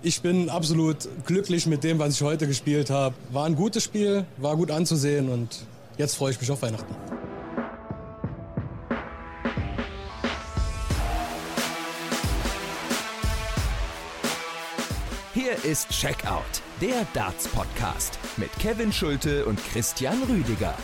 Ich bin absolut glücklich mit dem, was ich heute gespielt habe. War ein gutes Spiel, war gut anzusehen und jetzt freue ich mich auf Weihnachten. Hier ist Checkout, der Darts Podcast mit Kevin Schulte und Christian Rüdiger.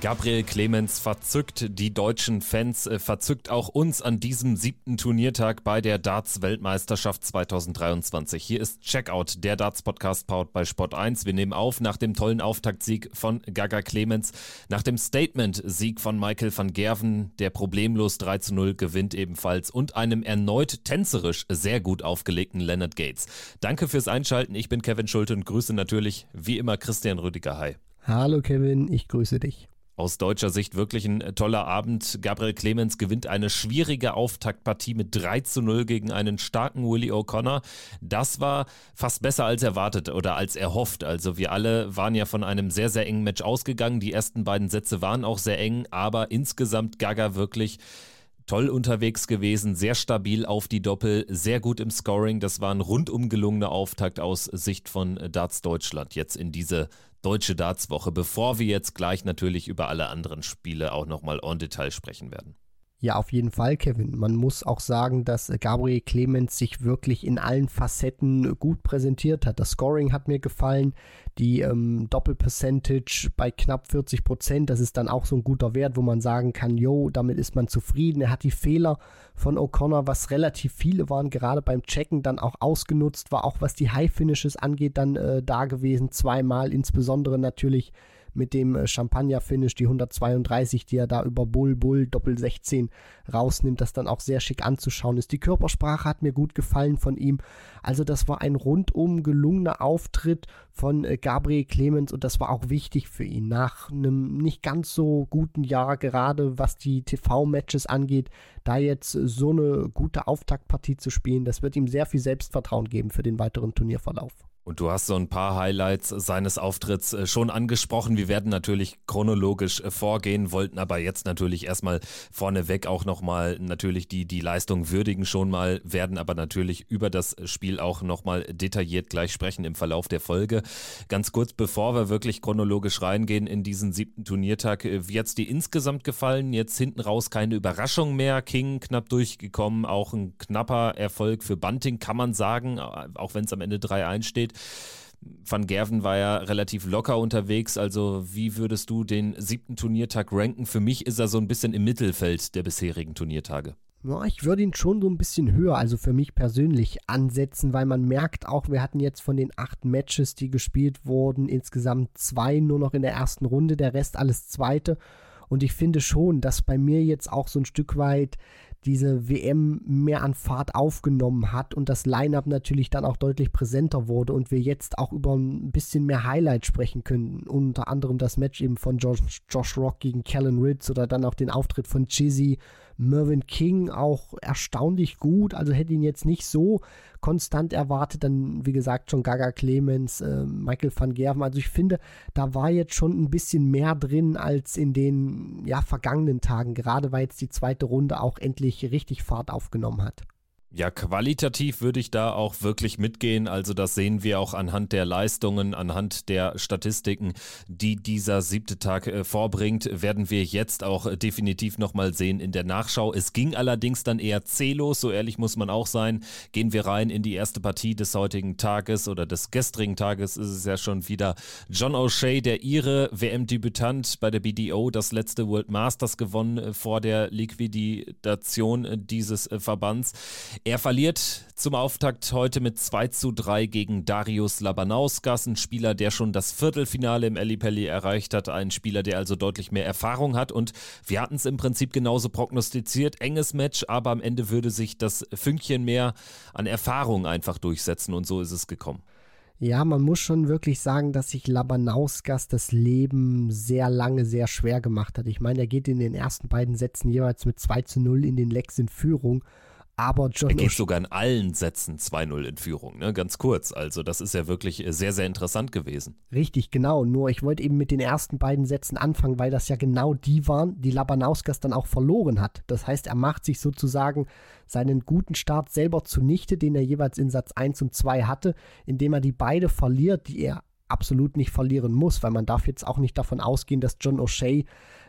Gabriel Clemens verzückt die deutschen Fans, äh, verzückt auch uns an diesem siebten Turniertag bei der Darts-Weltmeisterschaft 2023. Hier ist Checkout, der Darts-Podcast powered bei Sport 1. Wir nehmen auf nach dem tollen Auftaktsieg von Gaga Clemens, nach dem Statement-Sieg von Michael van Gerven, der problemlos 3 zu 0 gewinnt ebenfalls und einem erneut tänzerisch sehr gut aufgelegten Leonard Gates. Danke fürs Einschalten. Ich bin Kevin Schulte und grüße natürlich wie immer Christian Rüdiger. Hi. Hallo Kevin, ich grüße dich aus deutscher Sicht wirklich ein äh, toller Abend. Gabriel Clemens gewinnt eine schwierige Auftaktpartie mit 3 zu 0 gegen einen starken Willie O'Connor. Das war fast besser als erwartet oder als erhofft. Also wir alle waren ja von einem sehr, sehr engen Match ausgegangen. Die ersten beiden Sätze waren auch sehr eng, aber insgesamt Gaga wirklich toll unterwegs gewesen, sehr stabil auf die Doppel, sehr gut im Scoring. Das war ein rundum gelungener Auftakt aus Sicht von Darts Deutschland jetzt in diese deutsche Darts-Woche, bevor wir jetzt gleich natürlich über alle anderen Spiele auch nochmal en Detail sprechen werden. Ja, auf jeden Fall, Kevin. Man muss auch sagen, dass Gabriel Clemens sich wirklich in allen Facetten gut präsentiert hat. Das Scoring hat mir gefallen, die ähm, Doppelpercentage bei knapp 40 Prozent, das ist dann auch so ein guter Wert, wo man sagen kann, jo, damit ist man zufrieden. Er hat die Fehler von O'Connor, was relativ viele waren, gerade beim Checken dann auch ausgenutzt, war auch was die High Finishes angeht, dann äh, da gewesen, zweimal, insbesondere natürlich mit dem äh, Champagner-Finish, die 132, die er da über Bull, Bull, Doppel 16 rausnimmt, das dann auch sehr schick anzuschauen ist. Die Körpersprache hat mir gut gefallen von ihm. Also das war ein rundum gelungener Auftritt von äh, Gabriel Clemens und das war auch wichtig für ihn. Nach einem nicht ganz so guten Jahr, gerade was die TV-Matches angeht, da jetzt so eine gute Auftaktpartie zu spielen, das wird ihm sehr viel Selbstvertrauen geben für den weiteren Turnierverlauf. Und du hast so ein paar Highlights seines Auftritts äh, schon angesprochen. Wir werden natürlich chronologisch äh, vorgehen, wollten aber jetzt natürlich erstmal vorneweg auch nochmal natürlich die, die Leistung würdigen schon mal, werden aber natürlich über das Spiel auch nochmal detailliert gleich sprechen im Verlauf der Folge. Ganz kurz, bevor wir wirklich chronologisch reingehen in diesen siebten Turniertag, äh, wie hat's dir insgesamt gefallen? Jetzt hinten raus keine Überraschung mehr. King knapp durchgekommen, auch ein knapper Erfolg für Bunting, kann man sagen, auch wenn es am Ende 3-1 steht steht. Van Gerven war ja relativ locker unterwegs, also wie würdest du den siebten Turniertag ranken? Für mich ist er so ein bisschen im Mittelfeld der bisherigen Turniertage. Ja, ich würde ihn schon so ein bisschen höher, also für mich persönlich ansetzen, weil man merkt auch, wir hatten jetzt von den acht Matches, die gespielt wurden, insgesamt zwei nur noch in der ersten Runde, der Rest alles zweite. Und ich finde schon, dass bei mir jetzt auch so ein Stück weit diese WM mehr an Fahrt aufgenommen hat und das Line-up natürlich dann auch deutlich präsenter wurde und wir jetzt auch über ein bisschen mehr Highlights sprechen können. Unter anderem das Match eben von Josh, Josh Rock gegen Callan Ritz oder dann auch den Auftritt von Chizzy Mervyn King auch erstaunlich gut, also hätte ihn jetzt nicht so konstant erwartet. Dann, wie gesagt, schon Gaga Clemens, äh, Michael van Gerven. Also ich finde, da war jetzt schon ein bisschen mehr drin als in den ja, vergangenen Tagen, gerade weil jetzt die zweite Runde auch endlich richtig Fahrt aufgenommen hat. Ja, qualitativ würde ich da auch wirklich mitgehen. Also das sehen wir auch anhand der Leistungen, anhand der Statistiken, die dieser siebte Tag äh, vorbringt, werden wir jetzt auch äh, definitiv nochmal sehen in der Nachschau. Es ging allerdings dann eher zählos, so ehrlich muss man auch sein. Gehen wir rein in die erste Partie des heutigen Tages oder des gestrigen Tages ist es ja schon wieder John O'Shea, der ihre WM-Debütant bei der BDO, das letzte World Masters gewonnen äh, vor der Liquidation äh, dieses äh, Verbands. Er verliert zum Auftakt heute mit 2 zu 3 gegen Darius Labanauskas, ein Spieler, der schon das Viertelfinale im Ellipelli erreicht hat, ein Spieler, der also deutlich mehr Erfahrung hat und wir hatten es im Prinzip genauso prognostiziert, enges Match, aber am Ende würde sich das Fünkchen mehr an Erfahrung einfach durchsetzen und so ist es gekommen. Ja, man muss schon wirklich sagen, dass sich Labanauskas das Leben sehr lange sehr schwer gemacht hat. Ich meine, er geht in den ersten beiden Sätzen jeweils mit 2 zu 0 in den Lecks in Führung Aber John er geht sogar in allen Sätzen 2-0 in Führung, ne? ganz kurz. Also das ist ja wirklich sehr, sehr interessant gewesen. Richtig, genau. Nur ich wollte eben mit den ersten beiden Sätzen anfangen, weil das ja genau die waren, die Labanauskas dann auch verloren hat. Das heißt, er macht sich sozusagen seinen guten Start selber zunichte, den er jeweils in Satz 1 und 2 hatte, indem er die beide verliert, die er absolut nicht verlieren muss, weil man darf jetzt auch nicht davon ausgehen, dass John O'Shea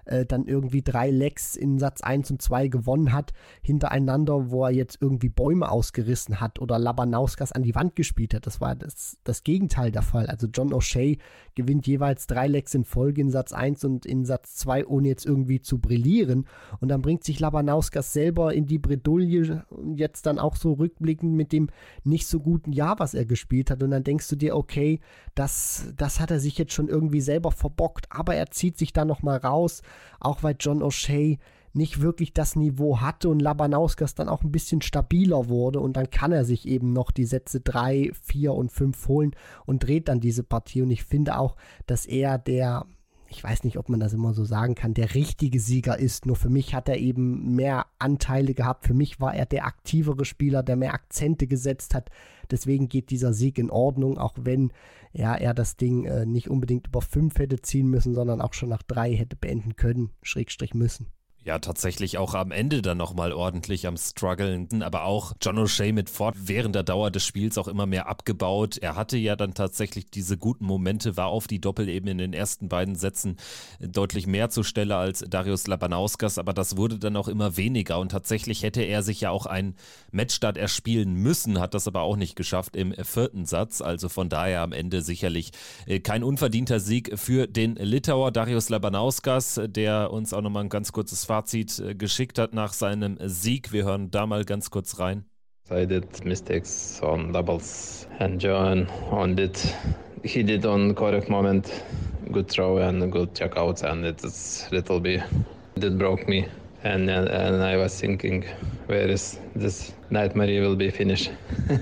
äh, dann irgendwie drei Lecks in Satz 1 und 2 gewonnen hat, hintereinander, wo er jetzt irgendwie Bäume ausgerissen hat oder Labanauskas an die Wand gespielt hat. Das war das, das Gegenteil der Fall. Also John O'Shea gewinnt jeweils drei Lecks in Folge in Satz 1 und in Satz 2, ohne jetzt irgendwie zu brillieren. Und dann bringt sich Labanauskas selber in die Bredouille, jetzt dann auch so rückblickend mit dem nicht so guten Jahr, was er gespielt hat. Und dann denkst du dir, okay, das, das hat er sich jetzt schon irgendwie selber verbockt, aber er zieht sich da nochmal raus auch weil John O'Shea nicht wirklich das Niveau hatte und Labanauskas dann auch ein bisschen stabiler wurde und dann kann er sich eben noch die Sätze 3, 4 und 5 holen und dreht dann diese Partie und ich finde auch, dass er der ich weiß nicht, ob man das immer so sagen kann, der richtige Sieger ist. Nur für mich hat er eben mehr Anteile gehabt. Für mich war er der aktivere Spieler, der mehr Akzente gesetzt hat. Deswegen geht dieser Sieg in Ordnung, auch wenn ja, er das Ding äh, nicht unbedingt über fünf hätte ziehen müssen, sondern auch schon nach drei hätte beenden können, Schrägstrich müssen ja tatsächlich auch am Ende dann nochmal ordentlich am struggeln, aber auch John O'Shea mit Ford während der Dauer des Spiels auch immer mehr abgebaut. Er hatte ja dann tatsächlich diese guten Momente, war auf die Doppelebene in den ersten beiden Sätzen deutlich mehr zur Stelle als Darius Labanauskas, aber das wurde dann auch immer weniger. Und tatsächlich hätte er sich ja auch einen Matchstart erspielen müssen, hat das aber auch nicht geschafft im vierten Satz, also von daher am Ende sicherlich äh, kein unverdienter Sieg für den Litauer Darius Labanauskas, der uns auch nochmal ein ganz kurzes Fazit äh, geschickt hat nach seinem Sieg. Wir hören da mal ganz kurz rein. I did mistakes on doubles and John on it. He did on correct moment, good throw and good checkouts and it's little bit that broke me. And, and, I was thinking, where is this nightmare will be finished?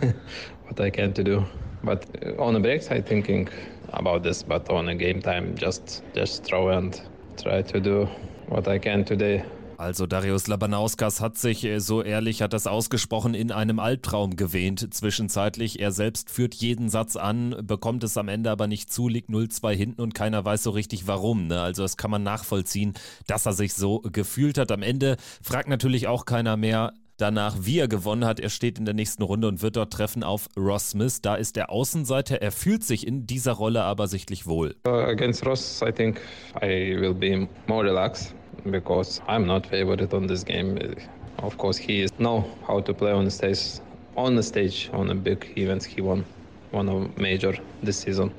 what I can to do. But on the breaks, I thinking about this. But on a game time, just just throw and try to do what I can today. Also Darius Labanauskas hat sich, äh, so ehrlich hat das ausgesprochen, in einem Albtraum gewähnt zwischenzeitlich. Er selbst führt jeden Satz an, bekommt es am Ende aber nicht zu, liegt 0-2 hinten und keiner weiß so richtig warum. Ne? Also das kann man nachvollziehen, dass er sich so gefühlt hat. Am Ende fragt natürlich auch keiner mehr, danach, wie er gewonnen hat. Er steht in der nächsten Runde und wird dort treffen auf Ross Smith. Da ist der Außenseiter. Er fühlt sich in dieser Rolle aber sichtlich wohl. Uh, against Ross, I think I will be more relaxed because I'm not favorite on this game. Of course, he is know how to play on the stage, on the stage, on the big events. He won one of major this season,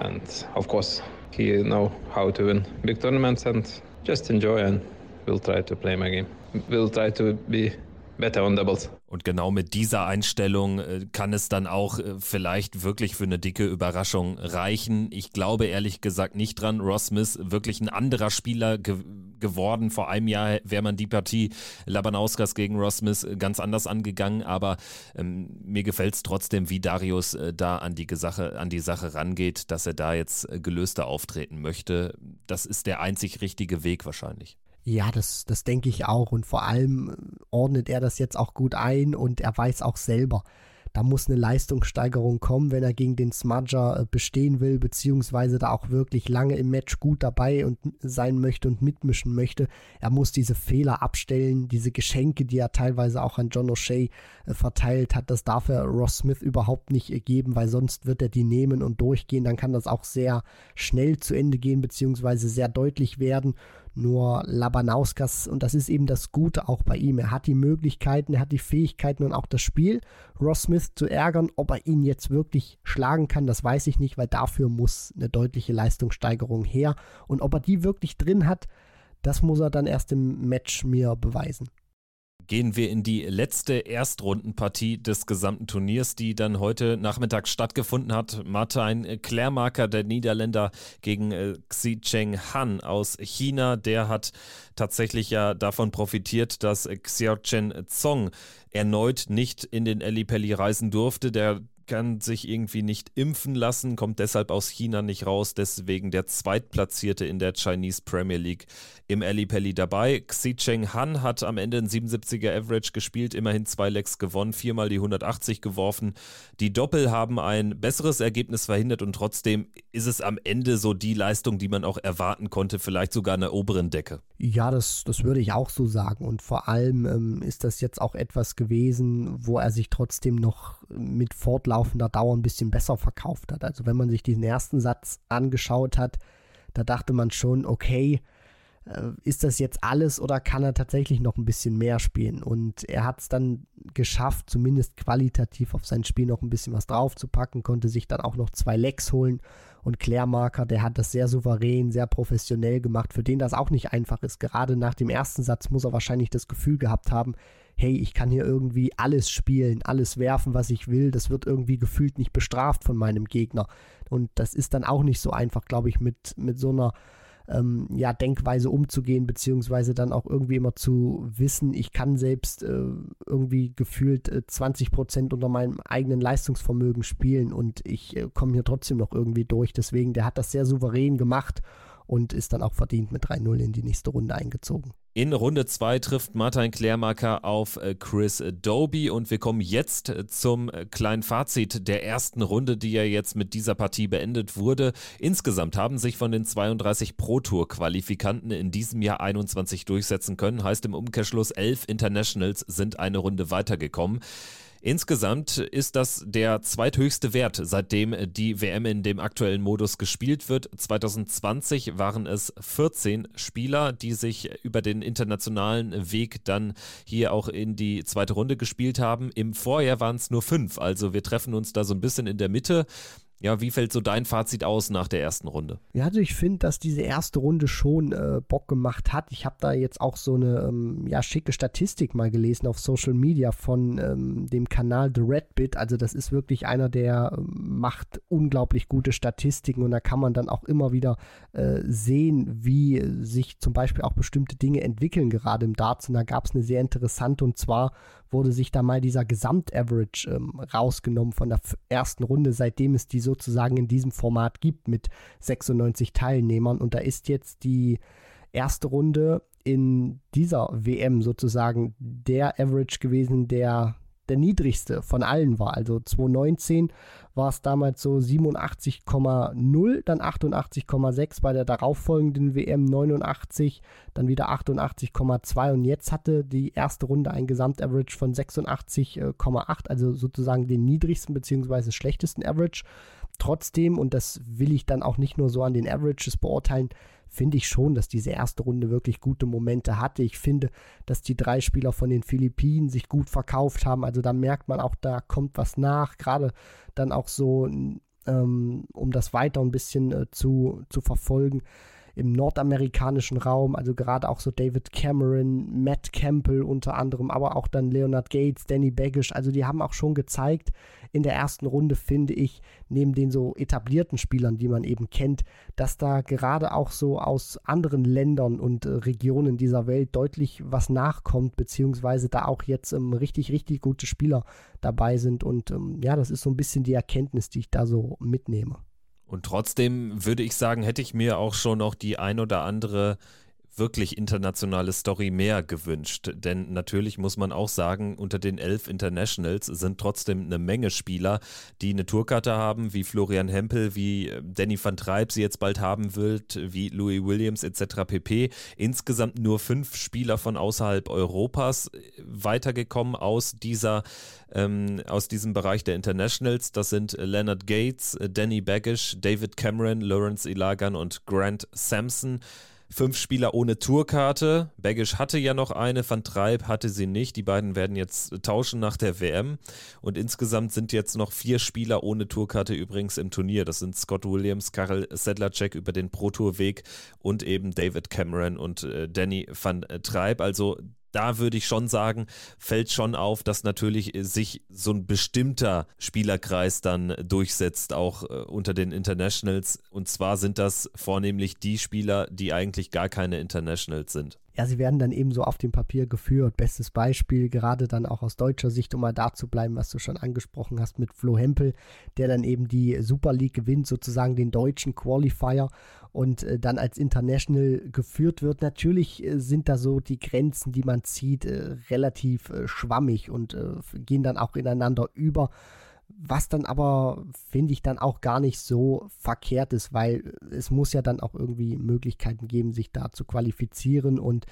and of course, he know how to win big tournaments and just enjoy and we'll try to play my game. We'll try to be better on doubles. Und genau mit dieser Einstellung äh, kann es dann auch äh, vielleicht wirklich für eine dicke Überraschung reichen. Ich glaube ehrlich gesagt nicht dran. Ross Smith wirklich ein anderer Spieler ge geworden. Vor einem Jahr wäre man die Partie Labanauskas gegen Ross Smith ganz anders angegangen, aber ähm, mir gefällt es trotzdem, wie Darius äh, da an die, Sache, an die Sache rangeht, dass er da jetzt äh, gelöster auftreten möchte. Das ist der einzig richtige Weg wahrscheinlich. Ja, das, das denke ich auch. Und vor allem äh, ordnet er das jetzt auch gut ein und er weiß auch selber, da muss eine Leistungssteigerung kommen, wenn er gegen den Smudger äh, bestehen will, beziehungsweise da auch wirklich lange im Match gut dabei und sein möchte und mitmischen möchte. Er muss diese Fehler abstellen, diese Geschenke, die er teilweise auch an John O'Shea äh, verteilt hat, das darf er Ross Smith überhaupt nicht geben, weil sonst wird er die nehmen und durchgehen. Dann kann das auch sehr schnell zu Ende gehen, beziehungsweise sehr deutlich werden. Nur Labanauskas, und das ist eben das Gute auch bei ihm, er hat die Möglichkeiten, er hat die Fähigkeiten und auch das Spiel, Ross Smith zu ärgern. Ob er ihn jetzt wirklich schlagen kann, das weiß ich nicht, weil dafür muss eine deutliche Leistungssteigerung her. Und ob er die wirklich drin hat, das muss er dann erst im Match mir beweisen gehen wir in die letzte Erstrundenpartie des gesamten Turniers, die dann heute Nachmittag stattgefunden hat. Mathe, ein Klärmarker der Niederländer gegen äh, Xi Cheng Han aus China. Der hat tatsächlich ja davon profitiert, dass Xiao Chen Zong erneut nicht in den Pelli reisen durfte. Der kann sich irgendwie nicht impfen lassen, kommt deshalb aus China nicht raus, deswegen der Zweitplatzierte in der Chinese Premier League im Pelli dabei. Xi Cheng Han hat am Ende ein 77er Average gespielt, immerhin zwei Lecks gewonnen, viermal die 180 geworfen. Die Doppel haben ein besseres Ergebnis verhindert und trotzdem ist es am Ende so die Leistung, die man auch erwarten konnte, vielleicht sogar an der oberen Decke. Ja, das, das würde ich auch so sagen. Und vor allem ähm, ist das jetzt auch etwas gewesen, wo er sich trotzdem noch mit fortlaufender Dauer ein bisschen besser verkauft hat. Also wenn man sich diesen ersten Satz angeschaut hat, da dachte man schon, okay, äh, ist das jetzt alles oder kann er tatsächlich noch ein bisschen mehr spielen? Und er hat es dann geschafft, zumindest qualitativ auf sein Spiel noch ein bisschen was draufzupacken, konnte sich dann auch noch zwei Lecks holen. Und Klärmarker, der hat das sehr souverän, sehr professionell gemacht, für den das auch nicht einfach ist. Gerade nach dem ersten Satz muss er wahrscheinlich das Gefühl gehabt haben, hey, ich kann hier irgendwie alles spielen, alles werfen, was ich will. Das wird irgendwie gefühlt nicht bestraft von meinem Gegner. Und das ist dann auch nicht so einfach, glaube ich, mit, mit so einer ähm, ja, Denkweise umzugehen, beziehungsweise dann auch irgendwie immer zu wissen, ich kann selbst äh, irgendwie gefühlt äh, 20 Prozent unter meinem eigenen Leistungsvermögen spielen und ich äh, komme hier trotzdem noch irgendwie durch. Deswegen, der hat das sehr souverän gemacht und ist dann auch verdient mit 3-0 in die nächste Runde eingezogen. In Runde 2 trifft Martin Klärmarker auf äh, Chris Doby und wir kommen jetzt äh, zum äh, kleinen Fazit der ersten Runde, die ja jetzt mit dieser Partie beendet wurde. Insgesamt haben sich von den 32 Pro Tour Qualifikanten in diesem Jahr 21 durchsetzen können, heißt im Umkehrschluss 11 Internationals sind eine Runde weitergekommen. Insgesamt ist das der zweithöchste Wert, seitdem die WM in dem aktuellen Modus gespielt wird. 2020 waren es 14 Spieler, die sich über den internationalen Weg dann hier auch in die zweite Runde gespielt haben. Im Vorjahr waren es nur fünf, also wir treffen uns da so ein bisschen in der Mitte. Ja, wie fällt so dein Fazit aus nach der ersten Runde? Ja, also ich finde, dass diese erste Runde schon äh, Bock gemacht hat. Ich habe da jetzt auch so eine ähm, ja, schicke Statistik mal gelesen auf Social Media von ähm, dem Kanal The Red Bit. Also das ist wirklich einer, der ähm, macht unglaublich gute Statistiken und da kann man dann auch immer wieder äh, sehen, wie sich zum Beispiel auch bestimmte Dinge entwickeln, gerade im Darts. Und da gab es eine sehr interessante und zwar wurde sich da mal dieser Gesamtaverage ähm, rausgenommen von der ersten Runde, seitdem es die sozusagen in diesem Format gibt mit 96 Teilnehmern. Und da ist jetzt die erste Runde in dieser WM sozusagen der Average gewesen, der der niedrigste von allen war. Also 2019 war es damals so 87,0, dann 88,6 bei der darauffolgenden WM 89, dann wieder 88,2 und jetzt hatte die erste Runde ein Gesamtaverage von 86,8, also sozusagen den niedrigsten bzw. schlechtesten Average. Trotzdem, und das will ich dann auch nicht nur so an den Averages beurteilen, finde ich schon, dass diese erste Runde wirklich gute Momente hatte. Ich finde, dass die drei Spieler von den Philippinen sich gut verkauft haben. Also da merkt man auch, da kommt was nach. Gerade dann auch so, ähm, um das weiter ein bisschen äh, zu, zu verfolgen im nordamerikanischen Raum, also gerade auch so David Cameron, Matt Campbell unter anderem, aber auch dann Leonard Gates, Danny Baggish, also die haben auch schon gezeigt in der ersten Runde, finde ich, neben den so etablierten Spielern, die man eben kennt, dass da gerade auch so aus anderen Ländern und äh, Regionen dieser Welt deutlich was nachkommt, beziehungsweise da auch jetzt ähm, richtig, richtig gute Spieler dabei sind und ähm, ja, das ist so ein bisschen die Erkenntnis, die ich da so mitnehme. Und trotzdem würde ich sagen, hätte ich mir auch schon noch die ein oder andere wirklich internationale Story mehr gewünscht. Denn natürlich muss man auch sagen, unter den elf Internationals sind trotzdem eine Menge Spieler, die eine Tourkarte haben, wie Florian Hempel, wie äh, Danny van Treib sie jetzt bald haben wird, wie Louis Williams etc. pp. Insgesamt nur fünf Spieler von außerhalb Europas äh, weitergekommen aus dieser ähm, aus diesem Bereich der Internationals. Das sind Leonard Gates, äh, Danny Baggish, David Cameron, Lawrence Ilagan und Grant Sampson. Fünf Spieler ohne Tourkarte. Baggish hatte ja noch eine, Van Treib hatte sie nicht. Die beiden werden jetzt tauschen nach der WM. Und insgesamt sind jetzt noch vier Spieler ohne Tourkarte übrigens im Turnier. Das sind Scott Williams, Karel Sedlacek über den Pro-Tour-Weg und eben David Cameron und äh, Danny van Treib. Also da würde ich schon sagen, fällt schon auf, dass natürlich äh, sich so ein bestimmter Spielerkreis dann durchsetzt, auch äh, unter den Internationals. Und zwar sind das vornehmlich die Spieler, die eigentlich gar keine Internationals sind. ja, sie werden dann eben so auf dem Papier geführt. Bestes Beispiel, gerade dann auch aus deutscher Sicht, um mal da zu bleiben, was du schon angesprochen hast mit Flo Hempel, der dann eben die Super League gewinnt, sozusagen den deutschen Qualifier und äh, dann als International geführt wird. Natürlich äh, sind da so die Grenzen, die man zieht, äh, relativ äh, schwammig und äh, gehen dann auch ineinander über. Was dann aber, finde ich, dann auch gar nicht so verkehrt ist, weil es muss ja dann auch irgendwie Möglichkeiten geben, sich da zu qualifizieren. Und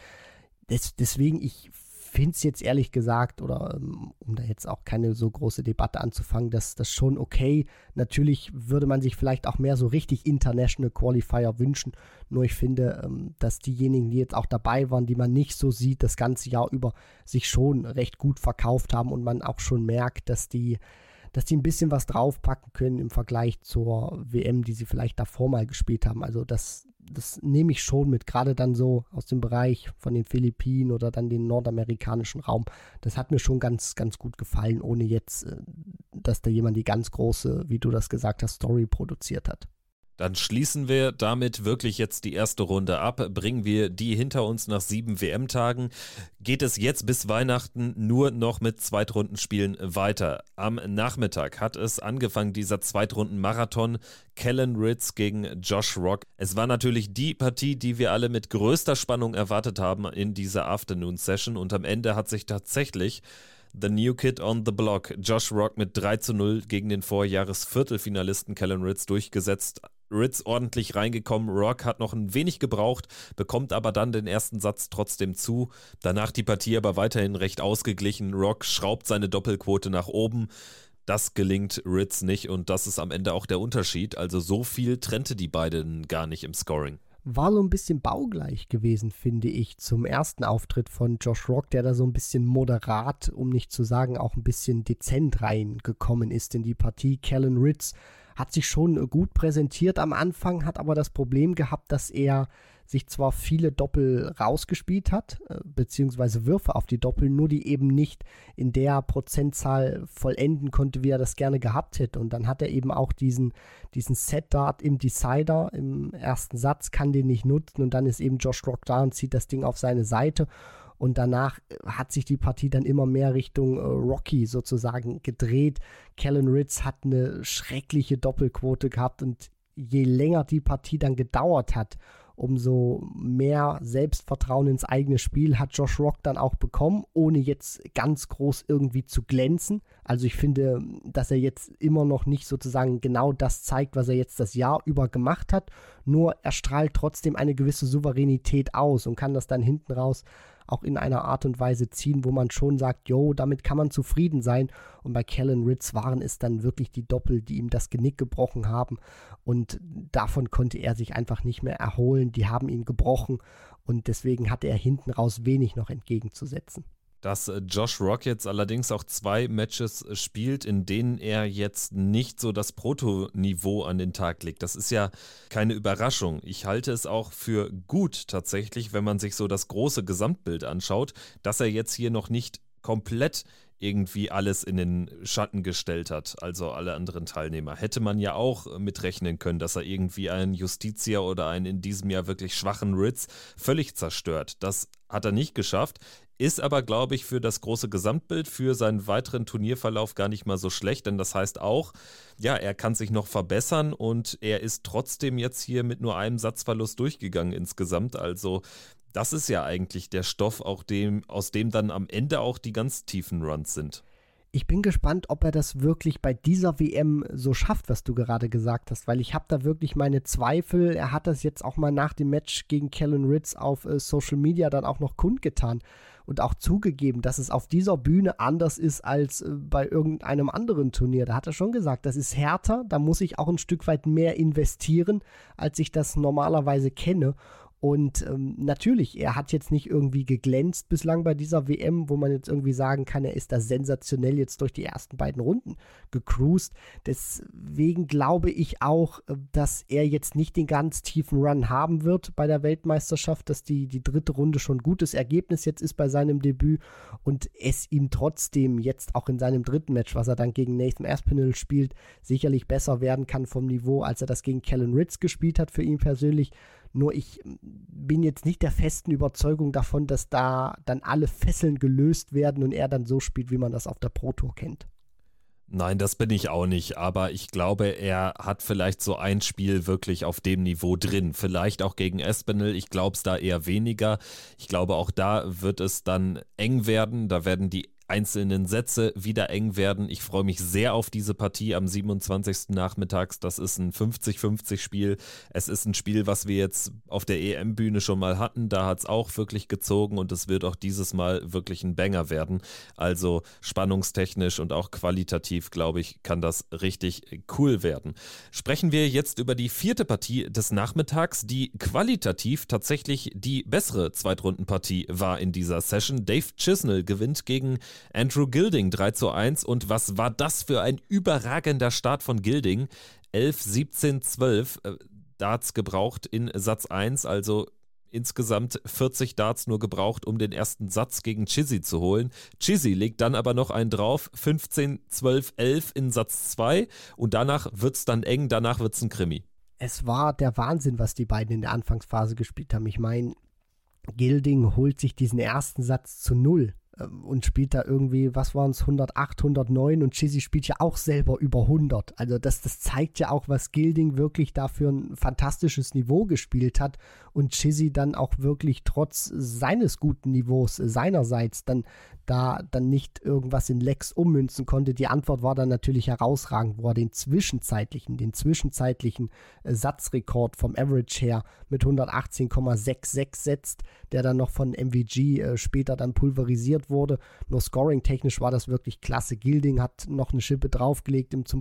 des, deswegen, ich finde es jetzt ehrlich gesagt, oder ähm, um da jetzt auch keine so große Debatte anzufangen, dass das schon okay. Natürlich würde man sich vielleicht auch mehr so richtig International Qualifier wünschen. Nur ich finde, ähm, dass diejenigen, die jetzt auch dabei waren, die man nicht so sieht, das ganze Jahr über sich schon recht gut verkauft haben und man auch schon merkt, dass die dass die ein bisschen was draufpacken können im Vergleich zur WM, die sie vielleicht davor mal gespielt haben. Also das, das nehme ich schon mit, gerade dann so aus dem Bereich von den Philippinen oder dann den nordamerikanischen Raum. Das hat mir schon ganz, ganz gut gefallen, ohne jetzt, äh, dass da jemand die ganz große, wie du das gesagt hast, Story produziert hat. Dann schließen wir damit wirklich jetzt die erste Runde ab, bringen wir die hinter uns nach sieben WM-Tagen. Geht es jetzt bis Weihnachten nur noch mit Zweitrundenspielen weiter. Am Nachmittag hat es angefangen, dieser Zweitrunden-Marathon. Kellen Ritz gegen Josh Rock. Es war natürlich die Partie, die wir alle mit größter Spannung erwartet haben in dieser Afternoon-Session und am Ende hat sich tatsächlich The New Kid on the Block, Josh Rock mit 3 zu 0 gegen den Vorjahres-Viertelfinalisten Kellen Ritz durchgesetzt. Ritz ordentlich reingekommen. Rock hat noch ein wenig gebraucht, bekommt aber dann den ersten Satz trotzdem zu. Danach die Partie aber weiterhin recht ausgeglichen. Rock schraubt seine Doppelquote nach oben. Das gelingt Ritz nicht und das ist am Ende auch der Unterschied. Also so viel trennte die beiden gar nicht im Scoring war so ein bisschen baugleich gewesen, finde ich, zum ersten Auftritt von Josh Rock, der da so ein bisschen moderat, um nicht zu sagen, auch ein bisschen dezent reingekommen ist in die Partie. Kellen Ritz hat sich schon gut präsentiert am Anfang, hat aber das Problem gehabt, dass er sich zwar viele Doppel rausgespielt hat, äh, beziehungsweise Würfe auf die Doppel, nur die eben nicht in der Prozentzahl vollenden konnte, wie er das gerne gehabt hätte. Und dann hat er eben auch diesen, diesen Set-Dart im Decider im ersten Satz, kann den nicht nutzen und dann ist eben Josh Rock da und zieht das Ding auf seine Seite. Und danach äh, hat sich die Partie dann immer mehr Richtung äh, Rocky sozusagen gedreht. Kellen Ritz hat eine schreckliche Doppelquote gehabt und je länger die Partie dann gedauert hat, umso mehr Selbstvertrauen ins eigene Spiel hat Josh Rock dann auch bekommen, ohne jetzt ganz groß irgendwie zu glänzen. Also ich finde, dass er jetzt immer noch nicht sozusagen genau das zeigt, was er jetzt das Jahr über gemacht hat. Nur er strahlt trotzdem eine gewisse Souveränität aus und kann das dann hinten raus auch in einer Art und Weise ziehen, wo man schon sagt, jo, damit kann man zufrieden sein. Und bei Kellen Ritz waren es dann wirklich die Doppel, die ihm das Genick gebrochen haben. Und davon konnte er sich einfach nicht mehr erholen. Die haben ihn gebrochen und deswegen hatte er hinten raus wenig noch entgegenzusetzen dass äh, Josh Rock jetzt allerdings auch zwei Matches äh, spielt, in denen er jetzt nicht so das Proto-Niveau an den Tag legt. Das ist ja keine Überraschung. Ich halte es auch für gut tatsächlich, wenn man sich so das große Gesamtbild anschaut, dass er jetzt hier noch nicht komplett irgendwie alles in den Schatten gestellt hat, also alle anderen Teilnehmer. Hätte man ja auch mitrechnen können, dass er irgendwie einen Justitia oder einen in diesem Jahr wirklich schwachen Ritz völlig zerstört. Das hat er nicht geschafft. Ist aber, glaube ich, für das große Gesamtbild, für seinen weiteren Turnierverlauf gar nicht mal so schlecht, denn das heißt auch, ja, er kann sich noch verbessern und er ist trotzdem jetzt hier mit nur einem Satzverlust durchgegangen insgesamt. Also, das ist ja eigentlich der Stoff, auch dem, aus dem dann am Ende auch die ganz tiefen Runs sind. Ich bin gespannt, ob er das wirklich bei dieser WM so schafft, was du gerade gesagt hast, weil ich habe da wirklich meine Zweifel. Er hat das jetzt auch mal nach dem Match gegen Kellen Ritz auf äh, Social Media dann auch noch kundgetan und auch zugegeben, dass es auf dieser Bühne anders ist als äh, bei irgendeinem anderen Turnier. Da hat er schon gesagt, das ist härter, da muss ich auch ein Stück weit mehr investieren, als ich das normalerweise kenne. Und ähm, natürlich, er hat jetzt nicht irgendwie geglänzt bislang bei dieser WM, wo man jetzt irgendwie sagen kann, er ist da sensationell jetzt durch die ersten beiden Runden gecruised. Deswegen glaube ich auch, äh, dass er jetzt nicht den ganz tiefen Run haben wird bei der Weltmeisterschaft, dass die, die dritte Runde schon gutes Ergebnis jetzt ist bei seinem Debüt und es ihm trotzdem jetzt auch in seinem dritten Match, was er dann gegen Nathan Aspinall spielt, sicherlich besser werden kann vom Niveau, als er das gegen Kellen Ritz gespielt hat für ihn persönlich. Nur ich bin jetzt nicht der festen Überzeugung davon, dass da dann alle Fesseln gelöst werden und er dann so spielt, wie man das auf der Pro Tour kennt. Nein, das bin ich auch nicht, aber ich glaube, er hat vielleicht so ein Spiel wirklich auf dem Niveau drin. Vielleicht auch gegen Espinel, ich glaube es da eher weniger. Ich glaube, auch da wird es dann eng werden. Da werden die einzelnen Sätze wieder eng werden. Ich freue mich sehr auf diese Partie am 27. Nachmittags. Das ist ein 50-50 Spiel. Es ist ein Spiel, was wir jetzt auf der EM-Bühne schon mal hatten. Da hat es auch wirklich gezogen und es wird auch dieses Mal wirklich ein Banger werden. Also spannungstechnisch und auch qualitativ, glaube ich, kann das richtig cool werden. Sprechen wir jetzt über die vierte Partie des Nachmittags, die qualitativ tatsächlich die bessere Zweitrundenpartie war in dieser Session. Dave Chisnell gewinnt gegen Andrew Gilding 3 zu 1. Und was war das für ein überragender Start von Gilding? 11, 17, 12 äh, Darts gebraucht in Satz 1, also insgesamt 40 Darts nur gebraucht, um den ersten Satz gegen Chizzy zu holen. Chizzy legt dann aber noch einen drauf, 15, 12, 11 in Satz 2 und danach wird es dann eng, danach wird es ein Krimi. Es war der Wahnsinn, was die beiden in der Anfangsphase gespielt haben. Ich meine, Gilding holt sich diesen ersten Satz zu null. Ähm, und spielt da irgendwie, was waren es, 108, 109 und Chizzy spielt ja auch selber über 100. Also das, das zeigt ja auch, was Gilding wirklich da für ein fantastisches Niveau gespielt hat und Chizzy dann auch wirklich trotz seines guten Niveaus seinerseits dann da dann nicht irgendwas in Lex ummünzen konnte. Die Antwort war dann natürlich herausragend, wo er den zwischenzeitlichen, den zwischenzeitlichen äh, Satzrekord vom Average her mit 118,66 setzt, der dann noch von MVG äh, später dann pulverisiert wurde. Nur scoring-technisch war das wirklich klasse. Gilding hat noch eine Schippe draufgelegt im, zum,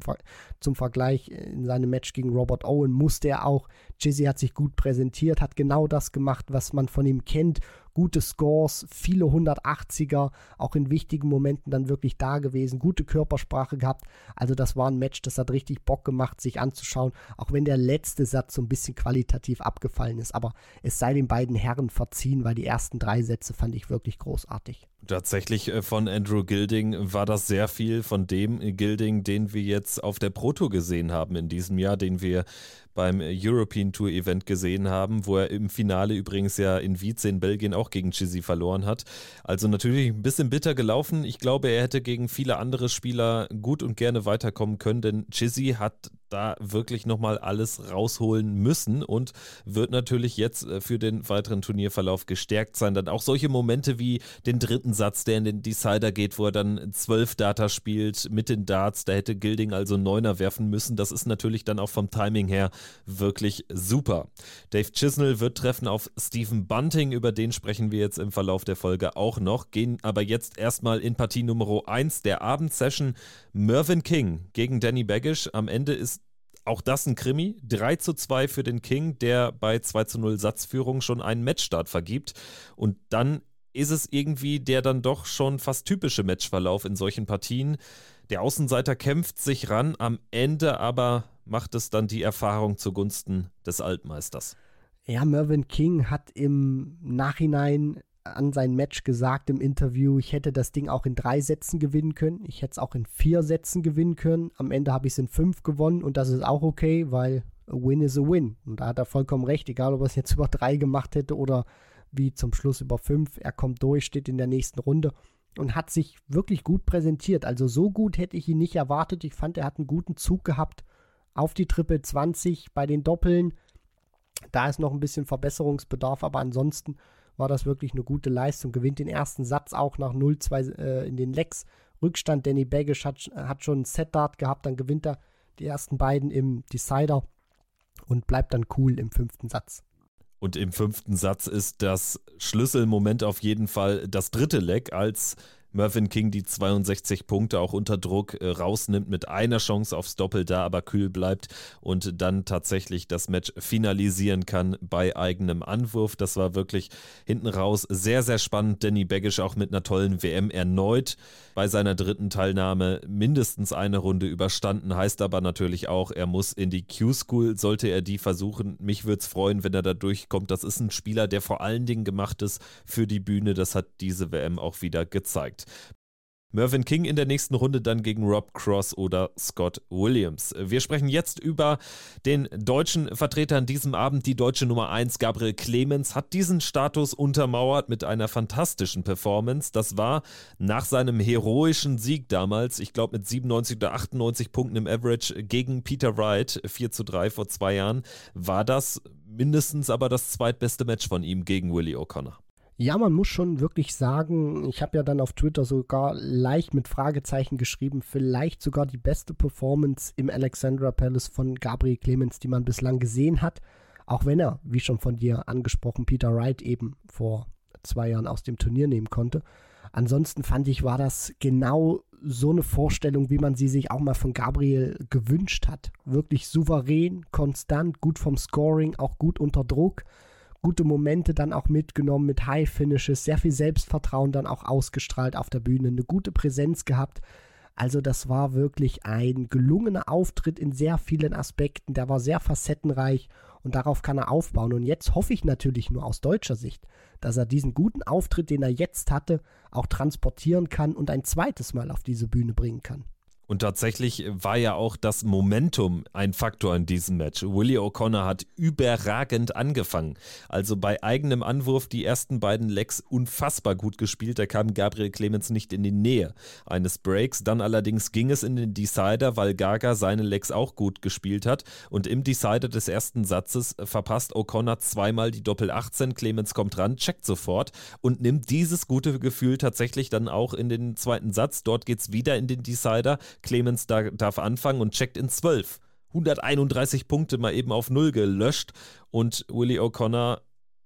zum Vergleich äh, in seinem Match gegen Robert Owen musste er auch. Jizzy hat sich gut präsentiert, hat genau das gemacht, was man von ihm kennt gute Scores, viele 180er, auch in wichtigen Momenten dann wirklich da gewesen, gute Körpersprache gehabt. Also das war ein Match, das hat richtig Bock gemacht, sich anzuschauen, auch wenn der letzte Satz so ein bisschen qualitativ abgefallen ist. Aber es sei den beiden Herren verziehen, weil die ersten drei Sätze fand ich wirklich großartig. Tatsächlich äh, von Andrew Gilding war das sehr viel von dem Gilding, den wir jetzt auf der Proto gesehen haben in diesem Jahr, den wir beim European Tour Event gesehen haben, wo er im Finale übrigens ja in Wietze in Belgien auch gegen Chizzy verloren hat. Also natürlich ein bisschen bitter gelaufen. Ich glaube, er hätte gegen viele andere Spieler gut und gerne weiterkommen können, denn Chizzy hat da wirklich nochmal alles rausholen müssen und wird natürlich jetzt äh, für den weiteren Turnierverlauf gestärkt sein. Dann auch solche Momente wie den dritten Satz, der in den Decider geht, wo er dann zwölf Data spielt mit den Darts. Da hätte Gilding also Neuner werfen müssen. Das ist natürlich dann auch vom Timing her wirklich super. Dave Chisnell wird treffen auf Stephen Bunting, über den sprechen wir jetzt im Verlauf der Folge auch noch, gehen aber jetzt erstmal in Partie Nummer 1 der Abendsession. Mervyn King gegen Danny Baggish. Am Ende ist auch das ein Krimi. 3 zu 2 für den King, der bei 2 zu 0 Satzführung schon einen Matchstart vergibt. Und dann ist es irgendwie der dann doch schon fast typische Matchverlauf in solchen Partien. Der Außenseiter kämpft sich ran, am Ende aber macht es dann die Erfahrung zugunsten des Altmeisters. Ja, Mervyn King hat im Nachhinein an sein Match gesagt im Interview, ich hätte das Ding auch in drei Sätzen gewinnen können. Ich hätte es auch in vier Sätzen gewinnen können. Am Ende habe ich es in fünf gewonnen und das ist auch okay, weil a win is a win. Und da hat er vollkommen recht, egal ob er es jetzt über drei gemacht hätte oder wie zum Schluss über fünf. Er kommt durch, steht in der nächsten Runde und hat sich wirklich gut präsentiert. Also so gut hätte ich ihn nicht erwartet. Ich fand, er hat einen guten Zug gehabt auf die Triple 20 bei den Doppeln. Da ist noch ein bisschen Verbesserungsbedarf, aber ansonsten war das wirklich eine gute Leistung. Gewinnt den ersten Satz auch nach 0-2 äh, in den Lecks. Rückstand Danny Baggish hat, hat schon ein Set-Dart gehabt, dann gewinnt er die ersten beiden im Decider und bleibt dann cool im fünften Satz. Und im fünften Satz ist das Schlüsselmoment auf jeden Fall das dritte Leck, als Mervyn King die 62 Punkte auch unter Druck äh, rausnimmt, mit einer Chance aufs Doppel da, aber kühl bleibt und dann tatsächlich das Match finalisieren kann bei eigenem Anwurf. Das war wirklich hinten raus sehr, sehr spannend. Danny Baggish auch mit einer tollen WM erneut bei seiner dritten Teilnahme mindestens eine Runde überstanden. Heißt aber natürlich auch, er muss in die Q-School, sollte er die versuchen. Mich würde es freuen, wenn er da durchkommt. Das ist ein Spieler, der vor allen Dingen gemacht ist für die Bühne. Das hat diese WM auch wieder gezeigt. Mervyn King in der nächsten Runde dann gegen Rob Cross oder Scott Williams. Wir sprechen jetzt über den deutschen Vertreter an diesem Abend. Die deutsche Nummer 1, Gabriel Clemens, hat diesen Status untermauert mit einer fantastischen Performance. Das war nach seinem heroischen Sieg damals, ich glaube mit 97 oder 98 Punkten im Average gegen Peter Wright, 4 zu 3 vor zwei Jahren, war das mindestens aber das zweitbeste Match von ihm gegen Willie O'Connor. Ja, man muss schon wirklich sagen, ich habe ja dann auf Twitter sogar leicht mit Fragezeichen geschrieben, vielleicht sogar die beste Performance im Alexandra Palace von Gabriel Clemens, die man bislang gesehen hat. Auch wenn er, wie schon von dir angesprochen, Peter Wright eben vor zwei Jahren aus dem Turnier nehmen konnte. Ansonsten fand ich, war das genau so eine Vorstellung, wie man sie sich auch mal von Gabriel gewünscht hat. Wirklich souverän, konstant, gut vom Scoring, auch gut unter Druck gute Momente dann auch mitgenommen mit High Finishes, sehr viel Selbstvertrauen dann auch ausgestrahlt auf der Bühne, eine gute Präsenz gehabt. Also das war wirklich ein gelungener Auftritt in sehr vielen Aspekten, der war sehr facettenreich und darauf kann er aufbauen. Und jetzt hoffe ich natürlich nur aus deutscher Sicht, dass er diesen guten Auftritt, den er jetzt hatte, auch transportieren kann und ein zweites Mal auf diese Bühne bringen kann. Und tatsächlich war ja auch das Momentum ein Faktor in diesem Match. Willie O'Connor hat überragend angefangen. Also bei eigenem Anwurf die ersten beiden Legs unfassbar gut gespielt. Da kam Gabriel Clemens nicht in die Nähe eines Breaks. Dann allerdings ging es in den Decider, weil Gaga seine Legs auch gut gespielt hat. Und im Decider des ersten Satzes verpasst O'Connor zweimal die Doppel 18. Clemens kommt ran, checkt sofort und nimmt dieses gute Gefühl tatsächlich dann auch in den zweiten Satz. Dort geht es wieder in den Decider. Clemens da, darf anfangen und checkt in 12. 131 Punkte mal eben auf Null gelöscht und Willie O'Connor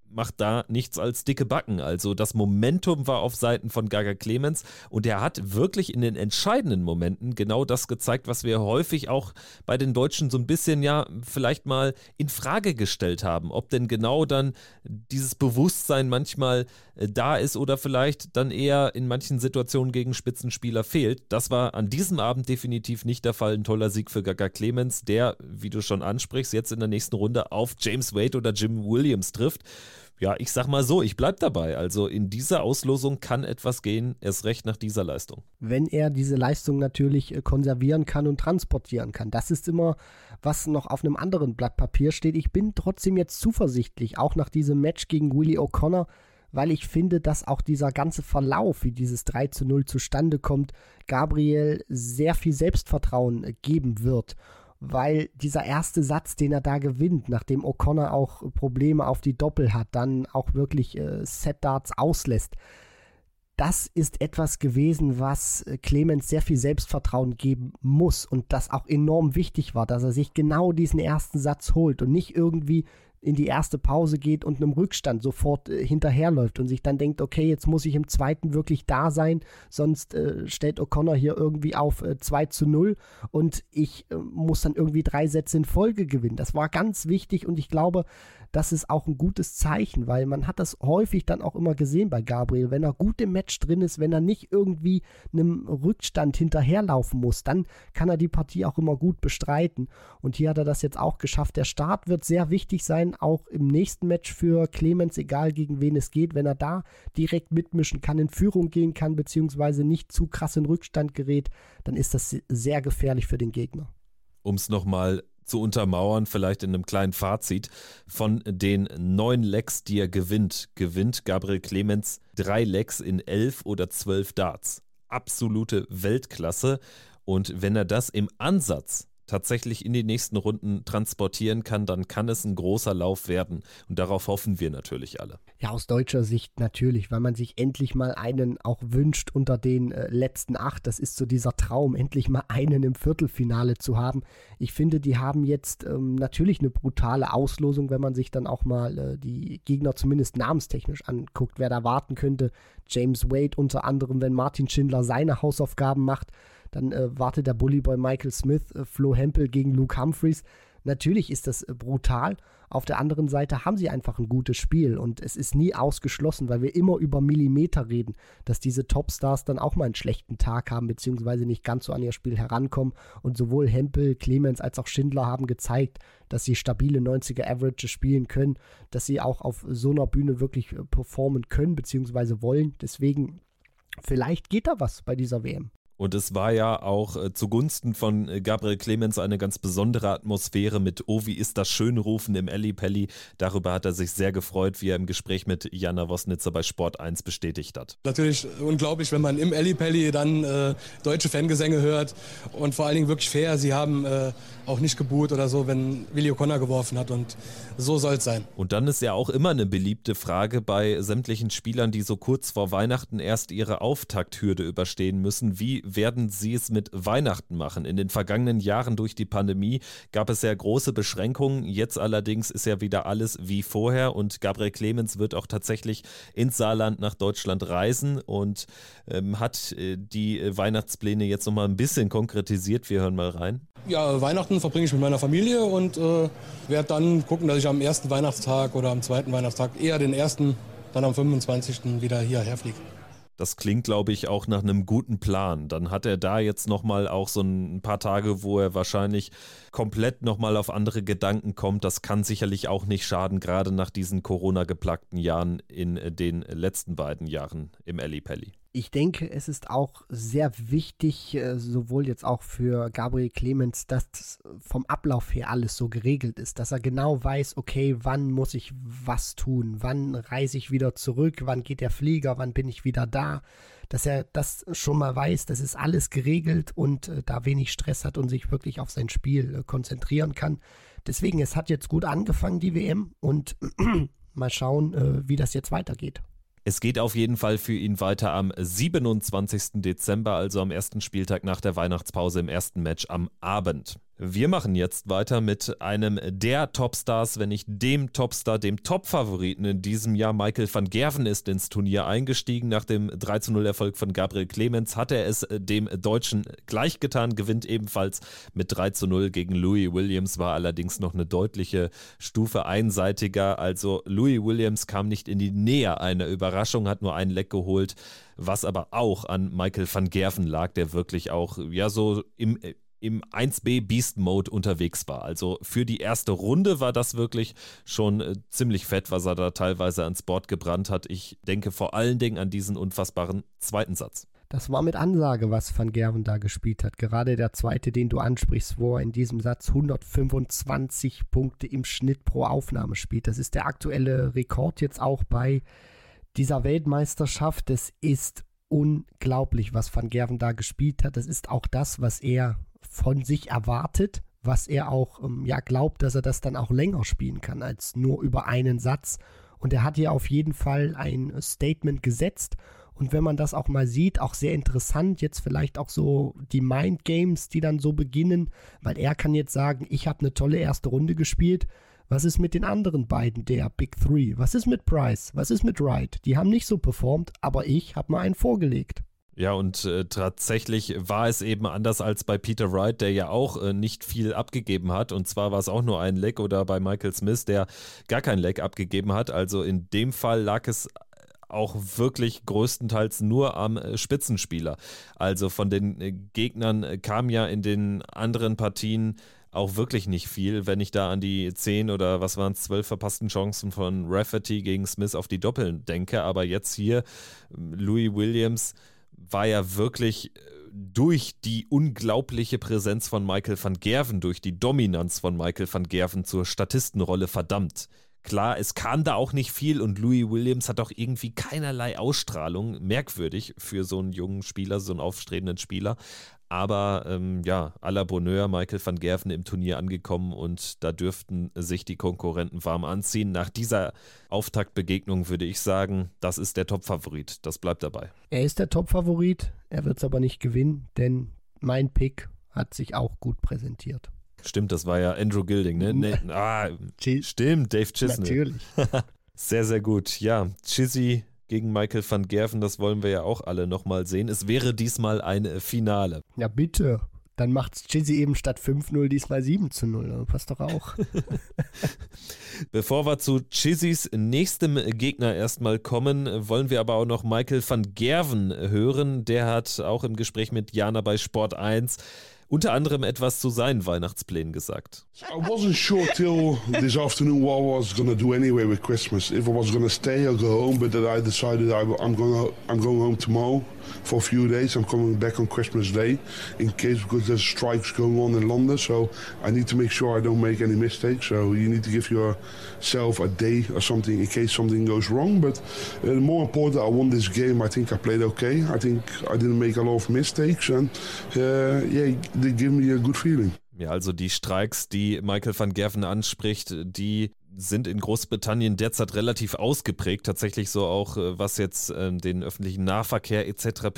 macht da nichts als dicke Backen. Also das Momentum war auf Seiten von Gaga Clemens und er hat wirklich in den entscheidenden Momenten genau das gezeigt, was wir häufig auch bei den Deutschen so ein bisschen ja vielleicht mal in Frage gestellt haben, ob denn genau dann dieses Bewusstsein manchmal äh, da ist oder vielleicht dann eher in manchen Situationen gegen Spitzenspieler fehlt. Das war an diesem Abend definitiv nicht der Fall. Ein toller Sieg für Gaga Clemens, der, wie du schon ansprichst, jetzt in der nächsten Runde auf James Wade oder Jim Williams trifft ja, ich sag mal so, ich bleib dabei. Also in dieser Auslosung kann etwas gehen, erst recht nach dieser Leistung. Wenn er diese Leistung natürlich äh, konservieren kann und transportieren kann. Das ist immer, was noch auf einem anderen Blatt Papier steht. Ich bin trotzdem jetzt zuversichtlich, auch nach diesem Match gegen Willie O'Connor, weil ich finde, dass auch dieser ganze Verlauf, wie dieses 3 zu 0 zustande kommt, Gabriel sehr viel Selbstvertrauen äh, geben wird weil dieser erste Satz, den er da gewinnt, nachdem O'Connor auch Probleme auf die Doppel hat, dann auch wirklich äh, Set-Darts auslässt, das ist etwas gewesen, was äh, Clemens sehr viel Selbstvertrauen geben muss und das auch enorm wichtig war, dass er sich genau diesen ersten Satz holt und nicht irgendwie in die erste Pause geht und einem Rückstand sofort äh, hinterherläuft und sich dann denkt, okay, jetzt muss ich im zweiten wirklich da sein, sonst äh, stellt O'Connor hier irgendwie auf äh, 2 zu 0 und ich äh, muss dann irgendwie drei Sätze in Folge gewinnen. Das war ganz wichtig und ich glaube, das ist auch ein gutes Zeichen, weil man hat das häufig dann auch immer gesehen bei Gabriel. Wenn er gut im Match drin ist, wenn er nicht irgendwie einem Rückstand hinterherlaufen muss, dann kann er die Partie auch immer gut bestreiten. Und hier hat er das jetzt auch geschafft. Der Start wird sehr wichtig sein, auch im nächsten Match für Clemens, egal gegen wen es geht. Wenn er da direkt mitmischen kann, in Führung gehen kann, beziehungsweise nicht zu krass in Rückstand gerät, dann ist das sehr gefährlich für den Gegner. Um es nochmal zu untermauern, vielleicht in einem kleinen Fazit. Von den neun Lecks, die er gewinnt, gewinnt Gabriel Clemens drei Lecks in elf oder zwölf Darts. Absolute Weltklasse. Und wenn er das im Ansatz tatsächlich in die nächsten Runden transportieren kann, dann kann es ein großer Lauf werden. Und darauf hoffen wir natürlich alle. Ja, aus deutscher Sicht natürlich, weil man sich endlich mal einen auch wünscht unter den äh, letzten acht. Das ist so dieser Traum, endlich mal einen im Viertelfinale zu haben. Ich finde, die haben jetzt ähm, natürlich eine brutale Auslosung, wenn man sich dann auch mal äh, die Gegner zumindest namenstechnisch anguckt, wer da warten könnte. James Wade unter anderem, wenn Martin Schindler seine Hausaufgaben macht. Dann äh, wartet der Bullyboy Michael Smith, äh, Flo Hempel gegen Luke Humphreys. Natürlich ist das äh, brutal. Auf der anderen Seite haben sie einfach ein gutes Spiel und es ist nie ausgeschlossen, weil wir immer über Millimeter reden, dass diese Topstars dann auch mal einen schlechten Tag haben, beziehungsweise nicht ganz so an ihr Spiel herankommen. Und sowohl Hempel, Clemens als auch Schindler haben gezeigt, dass sie stabile 90er Averages spielen können, dass sie auch auf so einer Bühne wirklich äh, performen können, beziehungsweise wollen. Deswegen vielleicht geht da was bei dieser WM. Und es war ja auch äh, zugunsten von äh, Gabriel Clemens eine ganz besondere Atmosphäre mit Oh, wie ist das schön rufen im Elli Pelli. Darüber hat er sich sehr gefreut, wie er im Gespräch mit Jana Wosnitzer bei Sport 1 bestätigt hat. Natürlich unglaublich, wenn man im Elli Pelli dann äh, deutsche Fangesänge hört und vor allen Dingen wirklich fair. Sie haben äh, auch nicht geboot oder so, wenn Willi O'Connor geworfen hat und so soll es sein. Und dann ist ja auch immer eine beliebte Frage bei sämtlichen Spielern, die so kurz vor Weihnachten erst ihre Auftakthürde überstehen müssen. Wie werden sie es mit Weihnachten machen? In den vergangenen Jahren durch die Pandemie gab es ja große Beschränkungen. Jetzt allerdings ist ja wieder alles wie vorher und Gabriel Clemens wird auch tatsächlich ins Saarland nach Deutschland reisen und ähm, hat äh, die Weihnachtspläne jetzt nochmal ein bisschen konkretisiert. Wir hören mal rein. Ja, Weihnachten verbringe ich mit meiner Familie und äh, werde dann gucken, dass ich am ersten Weihnachtstag oder am zweiten Weihnachtstag, eher den ersten, dann am 25. wieder hierher fliege. Das klingt, glaube ich, auch nach einem guten Plan. Dann hat er da jetzt nochmal auch so ein paar Tage, wo er wahrscheinlich komplett nochmal auf andere Gedanken kommt. Das kann sicherlich auch nicht schaden, gerade nach diesen Corona-geplagten Jahren in den letzten beiden Jahren im Ellipelli ich denke, es ist auch sehr wichtig, äh, sowohl jetzt auch für Gabriel Clemens, dass vom Ablauf her alles so geregelt ist, dass er genau weiß, okay, wann muss ich was tun, wann reise ich wieder zurück, wann geht der Flieger, wann bin ich wieder da, dass er das schon mal weiß, das ist alles geregelt und äh, da wenig Stress hat und sich wirklich auf sein Spiel äh, konzentrieren kann. Deswegen, es hat jetzt gut angefangen, die WM und mal schauen, äh, wie das jetzt weitergeht. Es geht auf jeden Fall für ihn weiter am 27. Dezember, also am ersten Spieltag nach der Weihnachtspause im ersten Match am Abend. Wir machen jetzt weiter mit einem der Topstars, wenn nicht dem Topstar, dem Topfavoriten in diesem Jahr. Michael van Gerven ist ins Turnier eingestiegen. Nach dem 3-0 Erfolg von Gabriel Clemens hat er es dem Deutschen gleichgetan, gewinnt ebenfalls mit 3-0 gegen Louis Williams, war allerdings noch eine deutliche Stufe einseitiger. Also Louis Williams kam nicht in die Nähe einer Überraschung, hat nur einen Leck geholt, was aber auch an Michael van Gerven lag, der wirklich auch ja so im im 1B Beast Mode unterwegs war. Also für die erste Runde war das wirklich schon äh, ziemlich fett, was er da teilweise ans Board gebrannt hat. Ich denke vor allen Dingen an diesen unfassbaren zweiten Satz. Das war mit Ansage, was Van Gerven da gespielt hat. Gerade der zweite, den du ansprichst, wo er in diesem Satz 125 Punkte im Schnitt pro Aufnahme spielt. Das ist der aktuelle Rekord jetzt auch bei dieser Weltmeisterschaft. Das ist unglaublich, was Van Gerven da gespielt hat. Das ist auch das, was er von sich erwartet, was er auch ähm, ja glaubt, dass er das dann auch länger spielen kann als nur über einen Satz. Und er hat hier auf jeden Fall ein Statement gesetzt. Und wenn man das auch mal sieht, auch sehr interessant, jetzt vielleicht auch so die Mind Games, die dann so beginnen, weil er kann jetzt sagen, ich habe eine tolle erste Runde gespielt. Was ist mit den anderen beiden, der Big Three? Was ist mit Price? Was ist mit Wright? Die haben nicht so performt, aber ich habe mal einen vorgelegt. Ja, und äh, tatsächlich war es eben anders als bei Peter Wright, der ja auch äh, nicht viel abgegeben hat. Und zwar war es auch nur ein Leck oder bei Michael Smith, der gar kein Leck abgegeben hat. Also in dem Fall lag es auch wirklich größtenteils nur am äh, Spitzenspieler. Also von den äh, Gegnern äh, kam ja in den anderen Partien auch wirklich nicht viel, wenn ich da an die 10 oder was waren es, 12 verpassten Chancen von Rafferty gegen Smith auf die Doppeln denke. Aber jetzt hier Louis Williams war ja wirklich äh, durch die unglaubliche Präsenz von Michael van Gerven, durch die Dominanz von Michael van Gerven zur Statistenrolle verdammt. Klar, es kam da auch nicht viel und Louis Williams hat auch irgendwie keinerlei Ausstrahlung. Merkwürdig für so einen jungen Spieler, so einen aufstrebenden Spieler. Aber ähm, ja, à la Bonheur, Michael van Gerven im Turnier angekommen und da dürften sich die Konkurrenten warm anziehen. Nach dieser Auftaktbegegnung würde ich sagen, das ist der Topfavorit. Das bleibt dabei. Er ist der Topfavorit, er wird es aber nicht gewinnen, denn mein Pick hat sich auch gut präsentiert. Stimmt, das war ja Andrew Gilding, ne? ne ah, stimmt, Dave Chisney. Natürlich. sehr, sehr gut. Ja, Chizzy gegen Michael van Gerven, das wollen wir ja auch alle nochmal sehen. Es wäre diesmal ein Finale. Ja, bitte. Dann macht Chizzy eben statt 5-0 diesmal 7 zu 0. Passt doch auch. Bevor wir zu Chizzys nächstem Gegner erstmal kommen, wollen wir aber auch noch Michael van Gerven hören. Der hat auch im Gespräch mit Jana bei Sport 1 unter anderem etwas zu seinen Weihnachtsplänen gesagt. I wasn't sure till this afternoon what I was to do anyway with Christmas. If I was to stay or go home, but then I decided I, I'm going I'm going home tomorrow for a few days. I'm coming back on Christmas Day in case because there's strikes going on in London. So I need to make sure I don't make any mistakes. So you need to give yourself a day or something in case something goes wrong. But uh, more important, I won this game. I think I played okay. I think I didn't make a lot of mistakes, and uh, yeah, they give me a good feeling. Ja, also die Streiks, die Michael van Gerven anspricht, die sind in Großbritannien derzeit relativ ausgeprägt, tatsächlich so auch, äh, was jetzt äh, den öffentlichen Nahverkehr etc.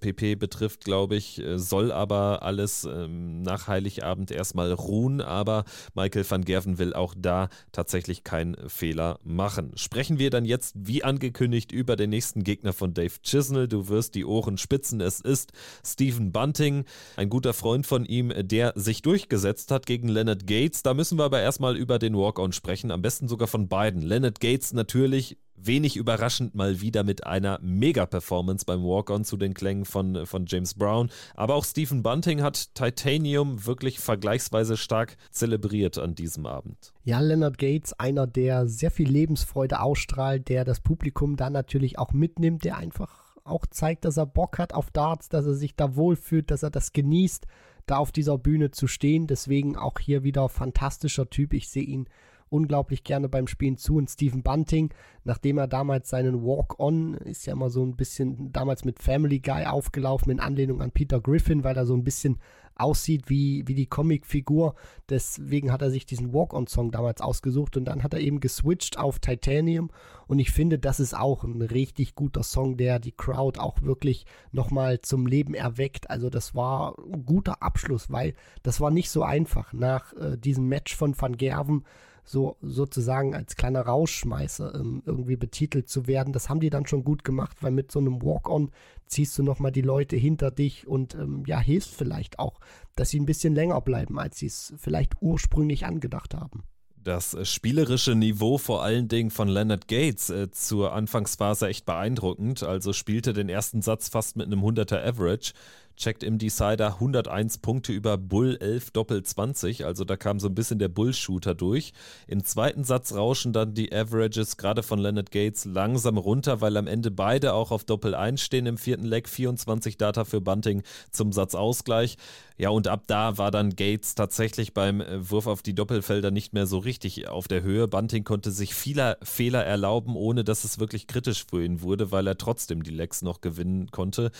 pp. Äh, betrifft, glaube ich, äh, soll aber alles ähm, nach Heiligabend erstmal ruhen, aber Michael van Gerven will auch da tatsächlich keinen Fehler machen. Sprechen wir dann jetzt, wie angekündigt, über den nächsten Gegner von Dave Chisnell. Du wirst die Ohren spitzen. Es ist Stephen Bunting, ein guter Freund von ihm, der sich durchgesetzt hat gegen Leonard Gates. Da müssen wir aber erstmal über den Walk-On sprechen sprechen, am besten sogar von beiden. Leonard Gates natürlich wenig überraschend mal wieder mit einer Mega-Performance beim Walk-On zu den Klängen von, von James Brown. Aber auch Stephen Bunting hat Titanium wirklich vergleichsweise stark zelebriert an diesem Abend. Ja, Leonard Gates, einer, der sehr viel Lebensfreude ausstrahlt, der das Publikum dann natürlich auch mitnimmt, der einfach auch zeigt, dass er Bock hat auf Darts, dass er sich da wohlfühlt, dass er das genießt, da auf dieser Bühne zu stehen. Deswegen auch hier wieder fantastischer Typ. Ich sehe ihn unglaublich gerne beim Spielen zu. Und Stephen Bunting, nachdem er damals seinen Walk-On, ist ja immer so ein bisschen damals mit Family Guy aufgelaufen in Anlehnung an Peter Griffin, weil er so ein bisschen aussieht wie, wie die Comicfigur. Deswegen hat er sich diesen Walk-On-Song damals ausgesucht und dann hat er eben geswitcht auf Titanium. Und ich finde, das ist auch ein richtig guter Song, der die Crowd auch wirklich nochmal zum Leben erweckt. Also das war ein guter Abschluss, weil das war nicht so einfach nach äh, diesem Match von Van Gerven so sozusagen als kleiner Rauschschmeißer ähm, irgendwie betitelt zu werden. Das haben die dann schon gut gemacht, weil mit so einem Walk-on ziehst du nochmal die Leute hinter dich und ähm, ja, hilfst vielleicht auch, dass sie ein bisschen länger bleiben, als sie es vielleicht ursprünglich angedacht haben das spielerische Niveau vor allen Dingen von Leonard Gates äh, zur Anfangsphase echt beeindruckend. Also spielte den ersten Satz fast mit einem 100er Average, checkt im Decider 101 Punkte über Bull 11 Doppel 20, also da kam so ein bisschen der Bull-Shooter durch. Im zweiten Satz rauschen dann die Averages gerade von Leonard Gates langsam runter, weil am Ende beide auch auf Doppel 1 stehen im vierten Leg, 24 Data für Bunting zum Satzausgleich. Ja, und ab da war dann Gates tatsächlich beim äh, Wurf auf die Doppelfelder nicht mehr so richtig auf der Höhe. Bunting konnte sich vieler Fehler erlauben, ohne dass es wirklich kritisch für ihn wurde, weil er trotzdem die Legs noch gewinnen konnte.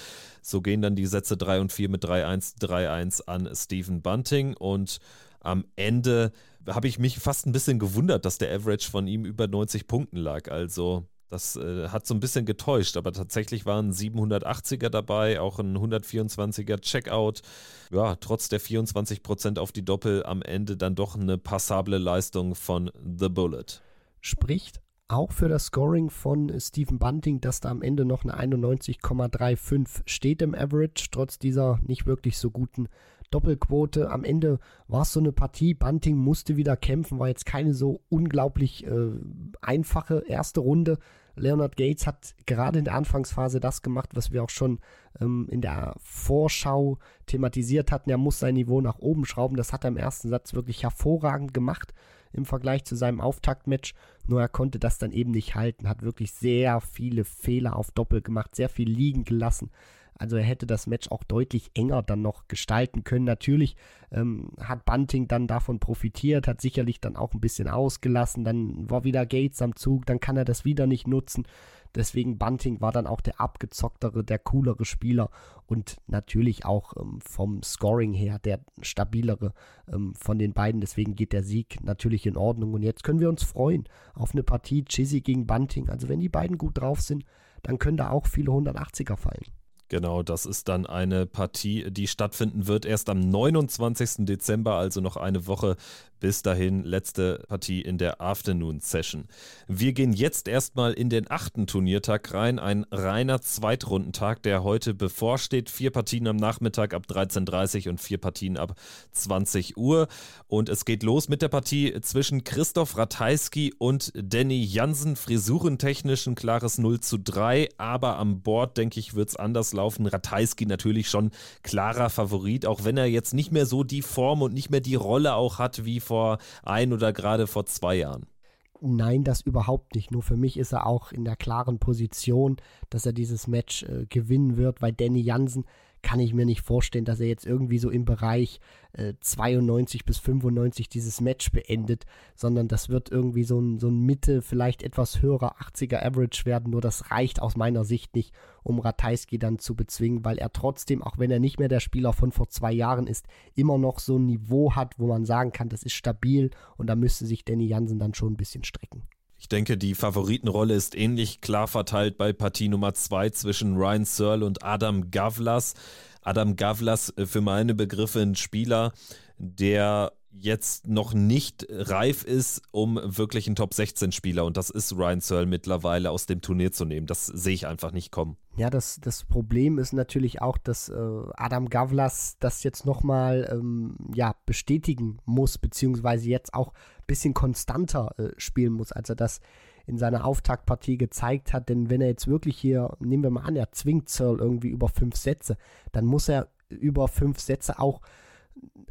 So gehen dann die Sätze 3 und 4 mit 3-1, 3-1 an Stephen Bunting und am Ende habe ich mich fast ein bisschen gewundert, dass der Average von ihm über 90 Punkten lag. Also das äh, hat so ein bisschen getäuscht, aber tatsächlich waren 780er dabei, auch ein 124er Checkout. Ja, trotz der 24% auf die Doppel am Ende dann doch eine passable Leistung von The Bullet. Spricht auch für das Scoring von Stephen Bunting, dass da am Ende noch eine 91,35 steht im Average, trotz dieser nicht wirklich so guten Doppelquote. Am Ende war es so eine Partie. Bunting musste wieder kämpfen, war jetzt keine so unglaublich äh, einfache erste Runde. Leonard Gates hat gerade in der Anfangsphase das gemacht, was wir auch schon ähm, in der Vorschau thematisiert hatten. Er muss sein Niveau nach oben schrauben. Das hat er im ersten Satz wirklich hervorragend gemacht im Vergleich zu seinem Auftaktmatch. Nur er konnte das dann eben nicht halten, hat wirklich sehr viele Fehler auf Doppel gemacht, sehr viel liegen gelassen. Also er hätte das Match auch deutlich enger dann noch gestalten können. Natürlich ähm, hat Bunting dann davon profitiert, hat sicherlich dann auch ein bisschen ausgelassen. Dann war wieder Gates am Zug, dann kann er das wieder nicht nutzen. Deswegen Bunting war dann auch der abgezocktere, der coolere Spieler und natürlich auch ähm, vom Scoring her der stabilere ähm, von den beiden. Deswegen geht der Sieg natürlich in Ordnung. Und jetzt können wir uns freuen auf eine Partie Chizzy gegen Bunting. Also wenn die beiden gut drauf sind, dann können da auch viele 180er fallen. Genau, das ist dann eine Partie, die stattfinden wird erst am 29. Dezember, also noch eine Woche bis dahin letzte Partie in der Afternoon Session. Wir gehen jetzt erstmal in den achten Turniertag rein, ein reiner Zweitrundentag, der heute bevorsteht. Vier Partien am Nachmittag ab 13.30 Uhr und vier Partien ab 20 Uhr. Und es geht los mit der Partie zwischen Christoph Ratajski und Danny Jansen. Frisurentechnisch ein klares 0 zu 3, aber am Board, denke ich, wird es anders laufen. Ratajski natürlich schon klarer Favorit, auch wenn er jetzt nicht mehr so die Form und nicht mehr die Rolle auch hat wie vor ein oder gerade vor zwei Jahren. Nein, das überhaupt nicht. Nur für mich ist er auch in der klaren Position, dass er dieses Match äh, gewinnen wird, weil Danny Jansen kann ich mir nicht vorstellen, dass er jetzt irgendwie so im Bereich äh, 92 bis 95 dieses Match beendet, sondern das wird irgendwie so ein, so ein Mitte, vielleicht etwas höherer 80er Average werden. Nur das reicht aus meiner Sicht nicht, um Ratajski dann zu bezwingen, weil er trotzdem, auch wenn er nicht mehr der Spieler von vor zwei Jahren ist, immer noch so ein Niveau hat, wo man sagen kann, das ist stabil und da müsste sich Danny Jansen dann schon ein bisschen strecken. Ich denke, die Favoritenrolle ist ähnlich klar verteilt bei Partie Nummer 2 zwischen Ryan Searle und Adam Gavlas. Adam Gavlas äh, für meine Begriffe ein Spieler, der jetzt noch nicht reif ist, um wirklich einen Top 16 Spieler und das ist Ryan Searle mittlerweile aus dem Turnier zu nehmen. Das sehe ich einfach nicht kommen. Ja, das, das Problem ist natürlich auch, dass äh, Adam Gavlas das jetzt nochmal ähm, ja, bestätigen muss, beziehungsweise jetzt auch ein bisschen konstanter äh, spielen muss, als er das in seiner Auftaktpartie gezeigt hat. Denn wenn er jetzt wirklich hier, nehmen wir mal an, er zwingt Searle irgendwie über fünf Sätze, dann muss er über fünf Sätze auch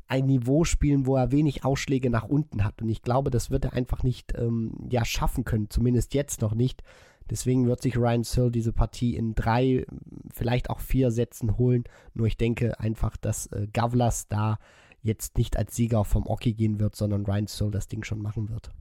ein Niveau spielen, wo er wenig Ausschläge nach unten hat. Und ich glaube, das wird er einfach nicht ähm, ja, schaffen können, zumindest jetzt noch nicht. Deswegen wird sich Ryan Searle diese Partie in drei, vielleicht auch vier Sätzen holen. Nur ich denke einfach, dass äh, Gavlas da jetzt nicht als Sieger vom Oki gehen wird, sondern Ryan Searle das Ding schon machen wird.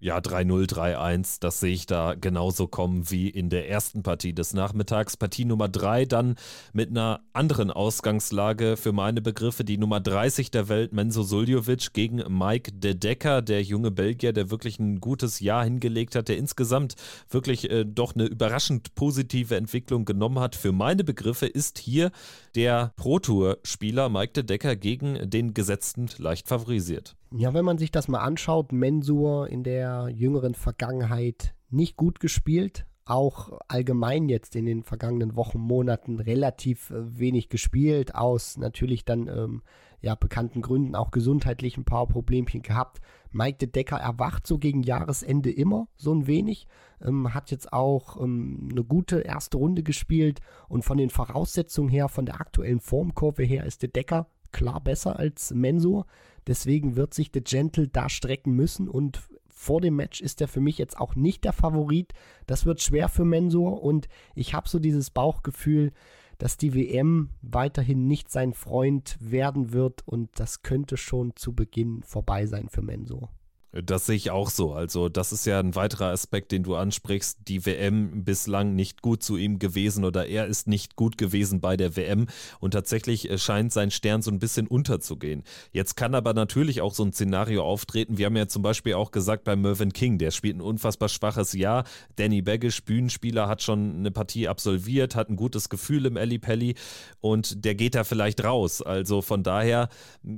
Ja, 3-0, 3-1, das sehe ich da genauso kommen wie in der ersten Partie des Nachmittags. Partie Nummer 3 dann mit einer anderen Ausgangslage für meine Begriffe. Die Nummer 30 der Welt, Menzo Suljovic gegen Mike De Decker, der junge Belgier, der wirklich ein gutes Jahr hingelegt hat, der insgesamt wirklich äh, doch eine überraschend positive Entwicklung genommen hat. Für meine Begriffe ist hier der Pro-Tour-Spieler Mike De Decker gegen den Gesetzten leicht favorisiert. Ja, wenn man sich das mal anschaut, Mensur in der jüngeren Vergangenheit nicht gut gespielt, auch allgemein jetzt in den vergangenen Wochen, Monaten relativ äh, wenig gespielt, aus natürlich dann ähm, ja bekannten Gründen auch gesundheitlich ein paar Problemchen gehabt. Mike de Decker erwacht so gegen Jahresende immer so ein wenig, ähm, hat jetzt auch ähm, eine gute erste Runde gespielt und von den Voraussetzungen her, von der aktuellen Formkurve her ist de Decker klar besser als Mensur. Deswegen wird sich The Gentle da strecken müssen und vor dem Match ist er für mich jetzt auch nicht der Favorit. Das wird schwer für Mensur und ich habe so dieses Bauchgefühl, dass die WM weiterhin nicht sein Freund werden wird und das könnte schon zu Beginn vorbei sein für Mensur. Das sehe ich auch so. Also, das ist ja ein weiterer Aspekt, den du ansprichst. Die WM bislang nicht gut zu ihm gewesen oder er ist nicht gut gewesen bei der WM und tatsächlich äh, scheint sein Stern so ein bisschen unterzugehen. Jetzt kann aber natürlich auch so ein Szenario auftreten. Wir haben ja zum Beispiel auch gesagt bei Mervyn King, der spielt ein unfassbar schwaches Jahr. Danny Baggish, Bühnenspieler, hat schon eine Partie absolviert, hat ein gutes Gefühl im Ellie Pelli und der geht da vielleicht raus. Also von daher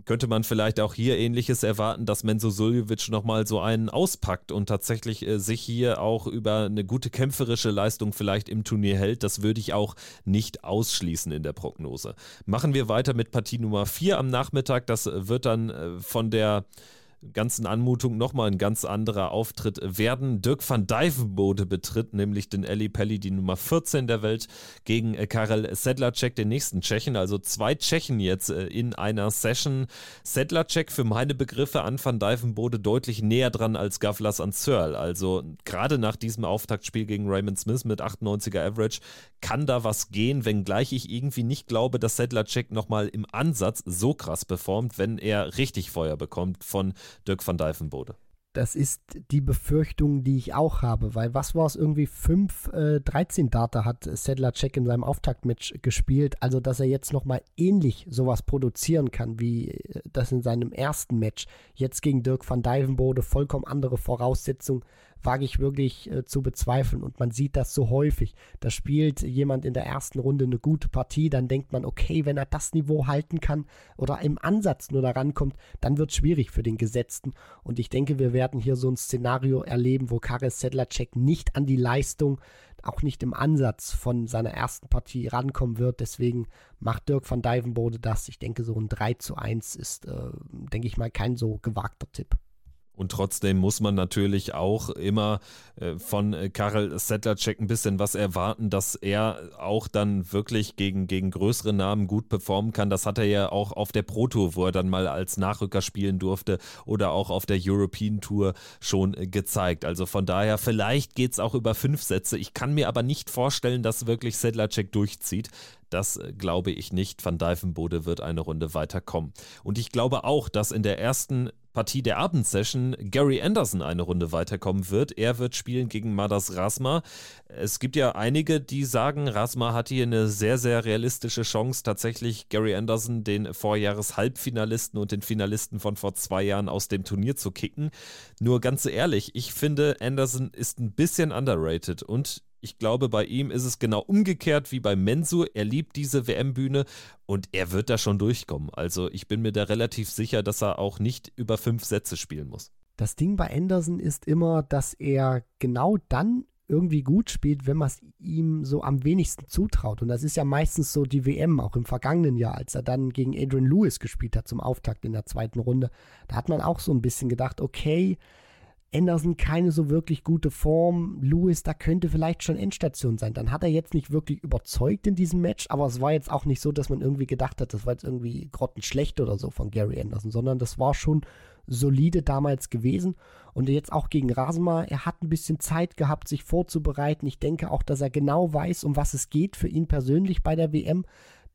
könnte man vielleicht auch hier ähnliches erwarten, dass Menzo Suljovic noch nochmal so einen auspackt und tatsächlich äh, sich hier auch über eine gute kämpferische Leistung vielleicht im Turnier hält, das würde ich auch nicht ausschließen in der Prognose. Machen wir weiter mit Partie Nummer 4 am Nachmittag. Das wird dann äh, von der ganzen Anmutung nochmal ein ganz anderer Auftritt werden. Dirk van Dijvenbode betritt nämlich den Eli Pelli, die Nummer 14 der Welt, gegen äh, Karel Sedlacek, den nächsten Tschechen. Also zwei Tschechen jetzt äh, in einer Session. Sedlacek für meine Begriffe an van Dijvenbode deutlich näher dran als Gavlas an Searle. Also gerade nach diesem Auftaktspiel gegen Raymond Smith mit 98er Average kann da was gehen, wenngleich ich irgendwie nicht glaube, dass Sedlacek nochmal im Ansatz so krass performt, wenn er richtig Feuer bekommt von Dirk van Dijvenbode. Das ist die Befürchtung, die ich auch habe, weil was war es irgendwie 5, äh, 13 Data hat Sedlacek in seinem Auftaktmatch gespielt, also dass er jetzt nochmal ähnlich sowas produzieren kann wie äh, das in seinem ersten Match. Jetzt gegen Dirk van Dijvenbode, vollkommen andere Voraussetzungen wage ich wirklich äh, zu bezweifeln. Und man sieht das so häufig. Da spielt jemand in der ersten Runde eine gute Partie, dann denkt man, okay, wenn er das Niveau halten kann oder im Ansatz nur daran kommt, dann wird es schwierig für den Gesetzten. Und ich denke, wir werden hier so ein Szenario erleben, wo Karis Sedlacek nicht an die Leistung, auch nicht im Ansatz von seiner ersten Partie rankommen wird. Deswegen macht Dirk van Dijvenbode das. Ich denke, so ein 3 zu 1 ist, äh, denke ich mal, kein so gewagter Tipp. Und trotzdem muss man natürlich auch immer äh, von äh, Karel Sedlacek ein bisschen was erwarten, dass er auch dann wirklich gegen, gegen größere Namen gut performen kann. Das hat er ja auch auf der Pro Tour, wo er dann mal als Nachrücker spielen durfte oder auch auf der European Tour schon äh, gezeigt. Also von daher, vielleicht geht es auch über fünf Sätze. Ich kann mir aber nicht vorstellen, dass wirklich Sedlacek durchzieht. Das glaube ich nicht. Van Dijvenbode wird eine Runde weiterkommen. Und ich glaube auch, dass in der ersten Partie der Abendsession Gary Anderson eine Runde weiterkommen wird. Er wird spielen gegen Madas Rasma. Es gibt ja einige, die sagen, Rasma hat hier eine sehr, sehr realistische Chance, tatsächlich Gary Anderson, den Vorjahres-Halbfinalisten und den Finalisten von vor zwei Jahren aus dem Turnier zu kicken. Nur ganz ehrlich, ich finde, Anderson ist ein bisschen underrated und ich glaube, bei ihm ist es genau umgekehrt wie bei Mensur. Er liebt diese WM-Bühne und er wird da schon durchkommen. Also ich bin mir da relativ sicher, dass er auch nicht über fünf Sätze spielen muss. Das Ding bei Anderson ist immer, dass er genau dann irgendwie gut spielt, wenn man es ihm so am wenigsten zutraut. Und das ist ja meistens so die WM, auch im vergangenen Jahr, als er dann gegen Adrian Lewis gespielt hat zum Auftakt in der zweiten Runde. Da hat man auch so ein bisschen gedacht, okay, Anderson keine so wirklich gute Form. Lewis, da könnte vielleicht schon Endstation sein. Dann hat er jetzt nicht wirklich überzeugt in diesem Match, aber es war jetzt auch nicht so, dass man irgendwie gedacht hat, das war jetzt irgendwie grottenschlecht oder so von Gary Anderson, sondern das war schon solide damals gewesen. Und jetzt auch gegen Rasma, er hat ein bisschen Zeit gehabt, sich vorzubereiten. Ich denke auch, dass er genau weiß, um was es geht für ihn persönlich bei der WM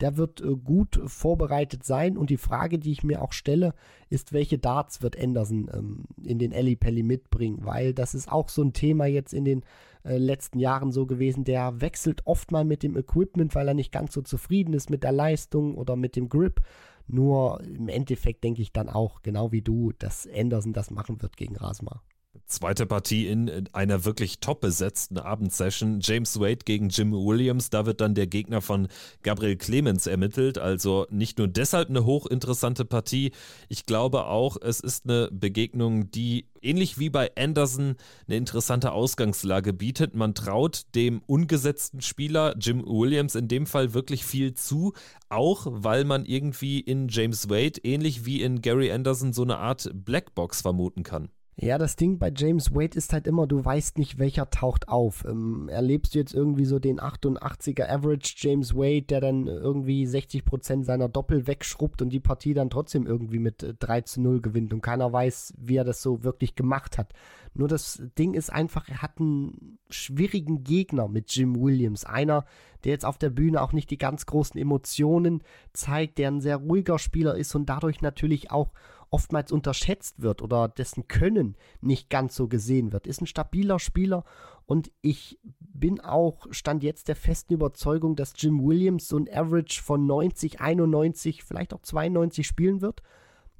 der wird äh, gut vorbereitet sein. Und die Frage, die ich mir auch stelle, ist, welche Darts wird Anderson ähm, in den Alley Pelli mitbringen? Weil das ist auch so ein Thema jetzt in den äh, letzten Jahren so gewesen. Der wechselt oft mal mit dem Equipment, weil er nicht ganz so zufrieden ist mit der Leistung oder mit dem Grip. Nur im Endeffekt denke ich dann auch, genau wie du, dass Anderson das machen wird gegen Rasma. Zweite Partie in einer wirklich top besetzten Abendsession. James Wade gegen Jim Williams. Da wird dann der Gegner von Gabriel Clemens ermittelt. Also nicht nur deshalb eine hochinteressante Partie. Ich glaube auch, es ist eine Begegnung, die ähnlich wie bei Anderson eine interessante Ausgangslage bietet. Man traut dem ungesetzten Spieler Jim Williams in dem Fall wirklich viel zu. Auch weil man irgendwie in James Wade ähnlich wie in Gary Anderson so eine Art Blackbox vermuten kann. Ja, das Ding bei James Wade ist halt immer, du weißt nicht, welcher taucht auf. Ähm, erlebst du jetzt irgendwie so den 88er Average James Wade, der dann irgendwie 60% seiner Doppel wegschrubbt und die Partie dann trotzdem irgendwie mit 3 äh, zu 0 gewinnt und keiner weiß, wie er das so wirklich gemacht hat. Nur das Ding ist einfach, er hat einen schwierigen Gegner mit Jim Williams. Einer, der jetzt auf der Bühne auch nicht die ganz großen Emotionen zeigt, der ein sehr ruhiger Spieler ist und dadurch natürlich auch oftmals unterschätzt wird oder dessen Können nicht ganz so gesehen wird. Ist ein stabiler Spieler und ich bin auch, stand jetzt der festen Überzeugung, dass Jim Williams so ein Average von 90, 91, vielleicht auch 92 spielen wird.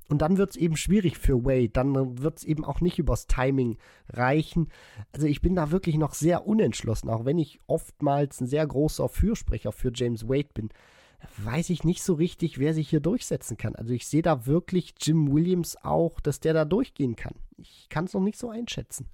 Und dann wird es eben schwierig für Wade. Dann wird es eben auch nicht übers Timing reichen. Also ich bin da wirklich noch sehr unentschlossen, auch wenn ich oftmals ein sehr großer Fürsprecher für James Wade bin weiß ich nicht so richtig, wer sich hier durchsetzen kann. Also ich sehe da wirklich Jim Williams auch, dass der da durchgehen kann. Ich kann es noch nicht so einschätzen.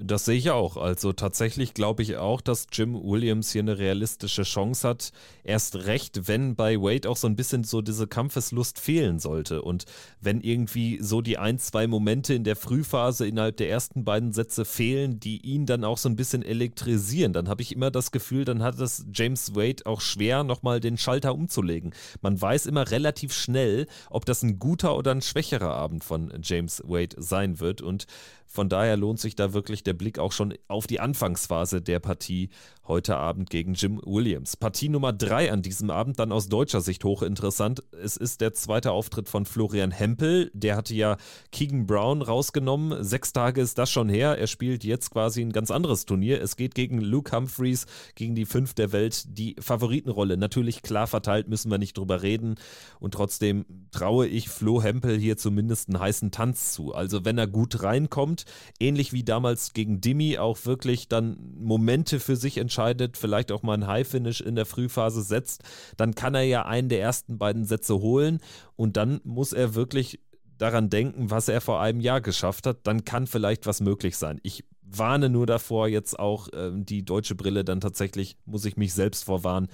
Das sehe ich auch. Also tatsächlich glaube ich auch, dass Jim Williams hier eine realistische Chance hat. Erst recht, wenn bei Wade auch so ein bisschen so diese Kampfeslust fehlen sollte. Und wenn irgendwie so die ein, zwei Momente in der Frühphase innerhalb der ersten beiden Sätze fehlen, die ihn dann auch so ein bisschen elektrisieren, dann habe ich immer das Gefühl, dann hat es James Wade auch schwer, nochmal den Schalter umzulegen. Man weiß immer relativ schnell, ob das ein guter oder ein schwächerer Abend von James Wade sein wird. Und von daher lohnt sich da wirklich der Blick auch schon auf die Anfangsphase der Partie heute Abend gegen Jim Williams. Partie Nummer drei an diesem Abend, dann aus deutscher Sicht hochinteressant. Es ist der zweite Auftritt von Florian Hempel. Der hatte ja Keegan Brown rausgenommen. Sechs Tage ist das schon her. Er spielt jetzt quasi ein ganz anderes Turnier. Es geht gegen Luke Humphreys, gegen die fünf der Welt. Die Favoritenrolle natürlich klar verteilt, müssen wir nicht drüber reden. Und trotzdem traue ich Flo Hempel hier zumindest einen heißen Tanz zu. Also wenn er gut reinkommt, kommt, ähnlich wie damals gegen Dimi auch wirklich dann Momente für sich entscheidet, vielleicht auch mal ein High-Finish in der Frühphase setzt, dann kann er ja einen der ersten beiden Sätze holen und dann muss er wirklich daran denken, was er vor einem Jahr geschafft hat, dann kann vielleicht was möglich sein. Ich warne nur davor, jetzt auch äh, die deutsche Brille dann tatsächlich, muss ich mich selbst vorwarnen,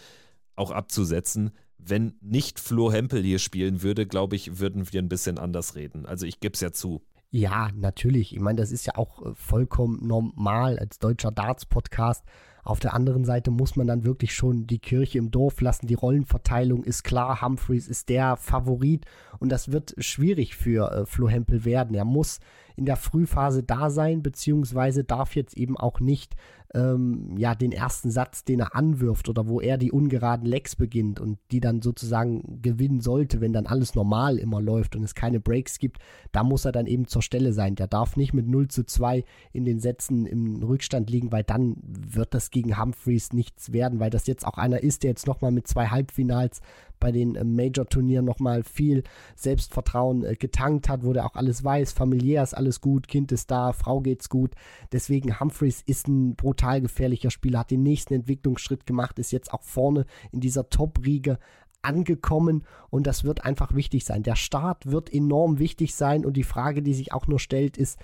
auch abzusetzen. Wenn nicht Flo Hempel hier spielen würde, glaube ich, würden wir ein bisschen anders reden. Also ich gebe es ja zu. Ja, natürlich. Ich meine, das ist ja auch äh, vollkommen normal als deutscher Darts-Podcast. Auf der anderen Seite muss man dann wirklich schon die Kirche im Dorf lassen. Die Rollenverteilung ist klar. Humphreys ist der Favorit und das wird schwierig für äh, Flo Hempel werden. Er muss in der Frühphase da sein, beziehungsweise darf jetzt eben auch nicht ähm, ja, den ersten Satz, den er anwirft oder wo er die ungeraden Lecks beginnt und die dann sozusagen gewinnen sollte, wenn dann alles normal immer läuft und es keine Breaks gibt, da muss er dann eben zur Stelle sein. Der darf nicht mit 0 zu 2 in den Sätzen im Rückstand liegen, weil dann wird das gegen Humphreys nichts werden, weil das jetzt auch einer ist, der jetzt nochmal mit zwei Halbfinals bei den äh, Major-Turnieren nochmal viel Selbstvertrauen äh, getankt hat, wo der auch alles weiß, familiär ist alles gut, Kind ist da, Frau geht's gut. Deswegen Humphreys ist ein brutal gefährlicher Spieler, hat den nächsten Entwicklungsschritt gemacht, ist jetzt auch vorne in dieser Top-Riege angekommen und das wird einfach wichtig sein. Der Start wird enorm wichtig sein und die Frage, die sich auch nur stellt, ist,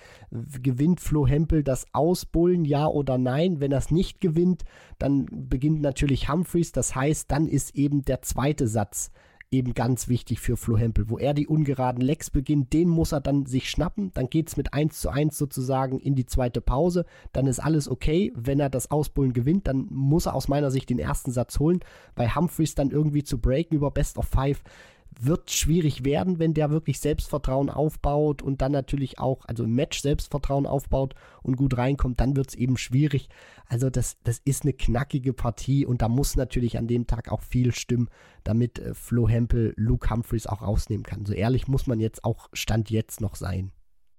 gewinnt Flo Hempel das Ausbullen, ja oder nein? Wenn er es nicht gewinnt, dann beginnt natürlich Humphreys, das heißt, dann ist eben der zweite Satz eben ganz wichtig für Flo Hempel. Wo er die ungeraden Lecks beginnt, den muss er dann sich schnappen. Dann geht es mit 1 zu 1 sozusagen in die zweite Pause. Dann ist alles okay. Wenn er das Ausbullen gewinnt, dann muss er aus meiner Sicht den ersten Satz holen. Bei Humphreys dann irgendwie zu breaken über Best of Five wird schwierig werden, wenn der wirklich Selbstvertrauen aufbaut und dann natürlich auch, also im Match Selbstvertrauen aufbaut und gut reinkommt, dann wird es eben schwierig. Also das, das ist eine knackige Partie und da muss natürlich an dem Tag auch viel stimmen, damit äh, Flo Hempel Luke Humphreys auch rausnehmen kann. So ehrlich muss man jetzt auch Stand jetzt noch sein.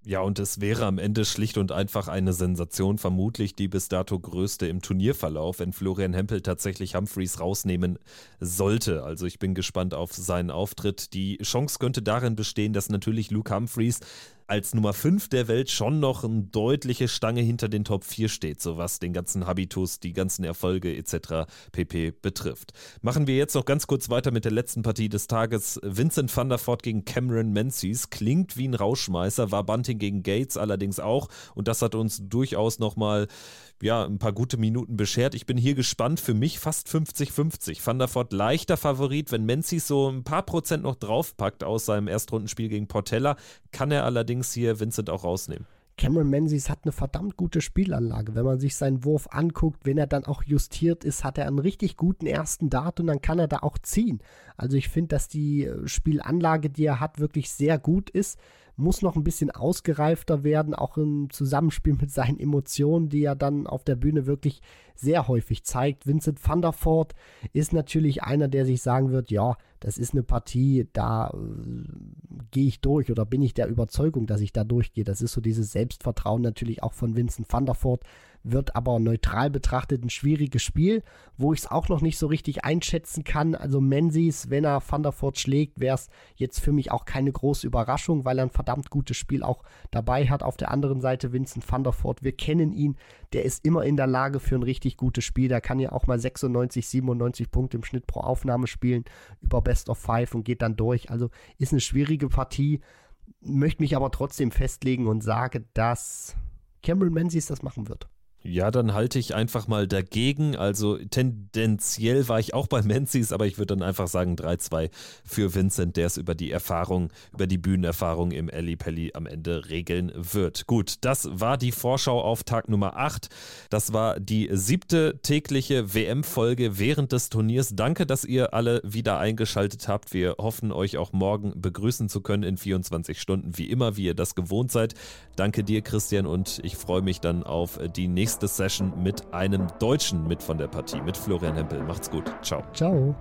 Ja, und es wäre am Ende schlicht und einfach eine Sensation, vermutlich die bis dato größte im Turnierverlauf, wenn Florian Hempel tatsächlich Humphreys rausnehmen sollte. Also ich bin gespannt auf seinen Auftritt. Die Chance könnte darin bestehen, dass natürlich Luke Humphreys als Nummer 5 der Welt schon noch eine deutliche Stange hinter den Top 4 steht, so was den ganzen Habitus, die ganzen Erfolge etc. pp. betrifft. Machen wir jetzt noch ganz kurz weiter mit der letzten Partie des Tages. Vincent van der Voort gegen Cameron Menzies klingt wie ein Rauschmeißer, war Bunting gegen Gates allerdings auch und das hat uns durchaus nochmal ja, ein paar gute Minuten beschert. Ich bin hier gespannt. Für mich fast 50-50. Van der Voort leichter Favorit. Wenn Menzies so ein paar Prozent noch draufpackt aus seinem Erstrundenspiel gegen Portella, kann er allerdings hier Vincent auch rausnehmen. Cameron Menzies hat eine verdammt gute Spielanlage. Wenn man sich seinen Wurf anguckt, wenn er dann auch justiert ist, hat er einen richtig guten ersten Dart und dann kann er da auch ziehen. Also ich finde, dass die äh, Spielanlage, die er hat, wirklich sehr gut ist muss noch ein bisschen ausgereifter werden, auch im Zusammenspiel mit seinen Emotionen, die er dann auf der Bühne wirklich sehr häufig zeigt. Vincent van der Voort ist natürlich einer, der sich sagen wird, ja, das ist eine Partie, da äh, gehe ich durch oder bin ich der Überzeugung, dass ich da durchgehe. Das ist so dieses Selbstvertrauen natürlich auch von Vincent van der Voort wird aber neutral betrachtet ein schwieriges Spiel, wo ich es auch noch nicht so richtig einschätzen kann. Also Menzies, wenn er Van der Voort schlägt, wäre es jetzt für mich auch keine große Überraschung, weil er ein verdammt gutes Spiel auch dabei hat. Auf der anderen Seite Vincent van der Voort, wir kennen ihn, der ist immer in der Lage für ein richtig gutes Spiel. Der kann ja auch mal 96, 97 Punkte im Schnitt pro Aufnahme spielen über Best of Five und geht dann durch. Also ist eine schwierige Partie möchte mich aber trotzdem festlegen und sage, dass Cameron Menzies das machen wird. Ja, dann halte ich einfach mal dagegen. Also tendenziell war ich auch bei Menzies, aber ich würde dann einfach sagen 3-2 für Vincent, der es über die Erfahrung, über die Bühnenerfahrung im Ali Pelli am Ende regeln wird. Gut, das war die Vorschau auf Tag Nummer 8. Das war die siebte tägliche WM-Folge während des Turniers. Danke, dass ihr alle wieder eingeschaltet habt. Wir hoffen, euch auch morgen begrüßen zu können in 24 Stunden, wie immer, wie ihr das gewohnt seid. Danke dir, Christian, und ich freue mich dann auf die nächste nächste Session mit einem Deutschen mit von der Partie, mit Florian Hempel. Macht's gut. Ciao. Ciao.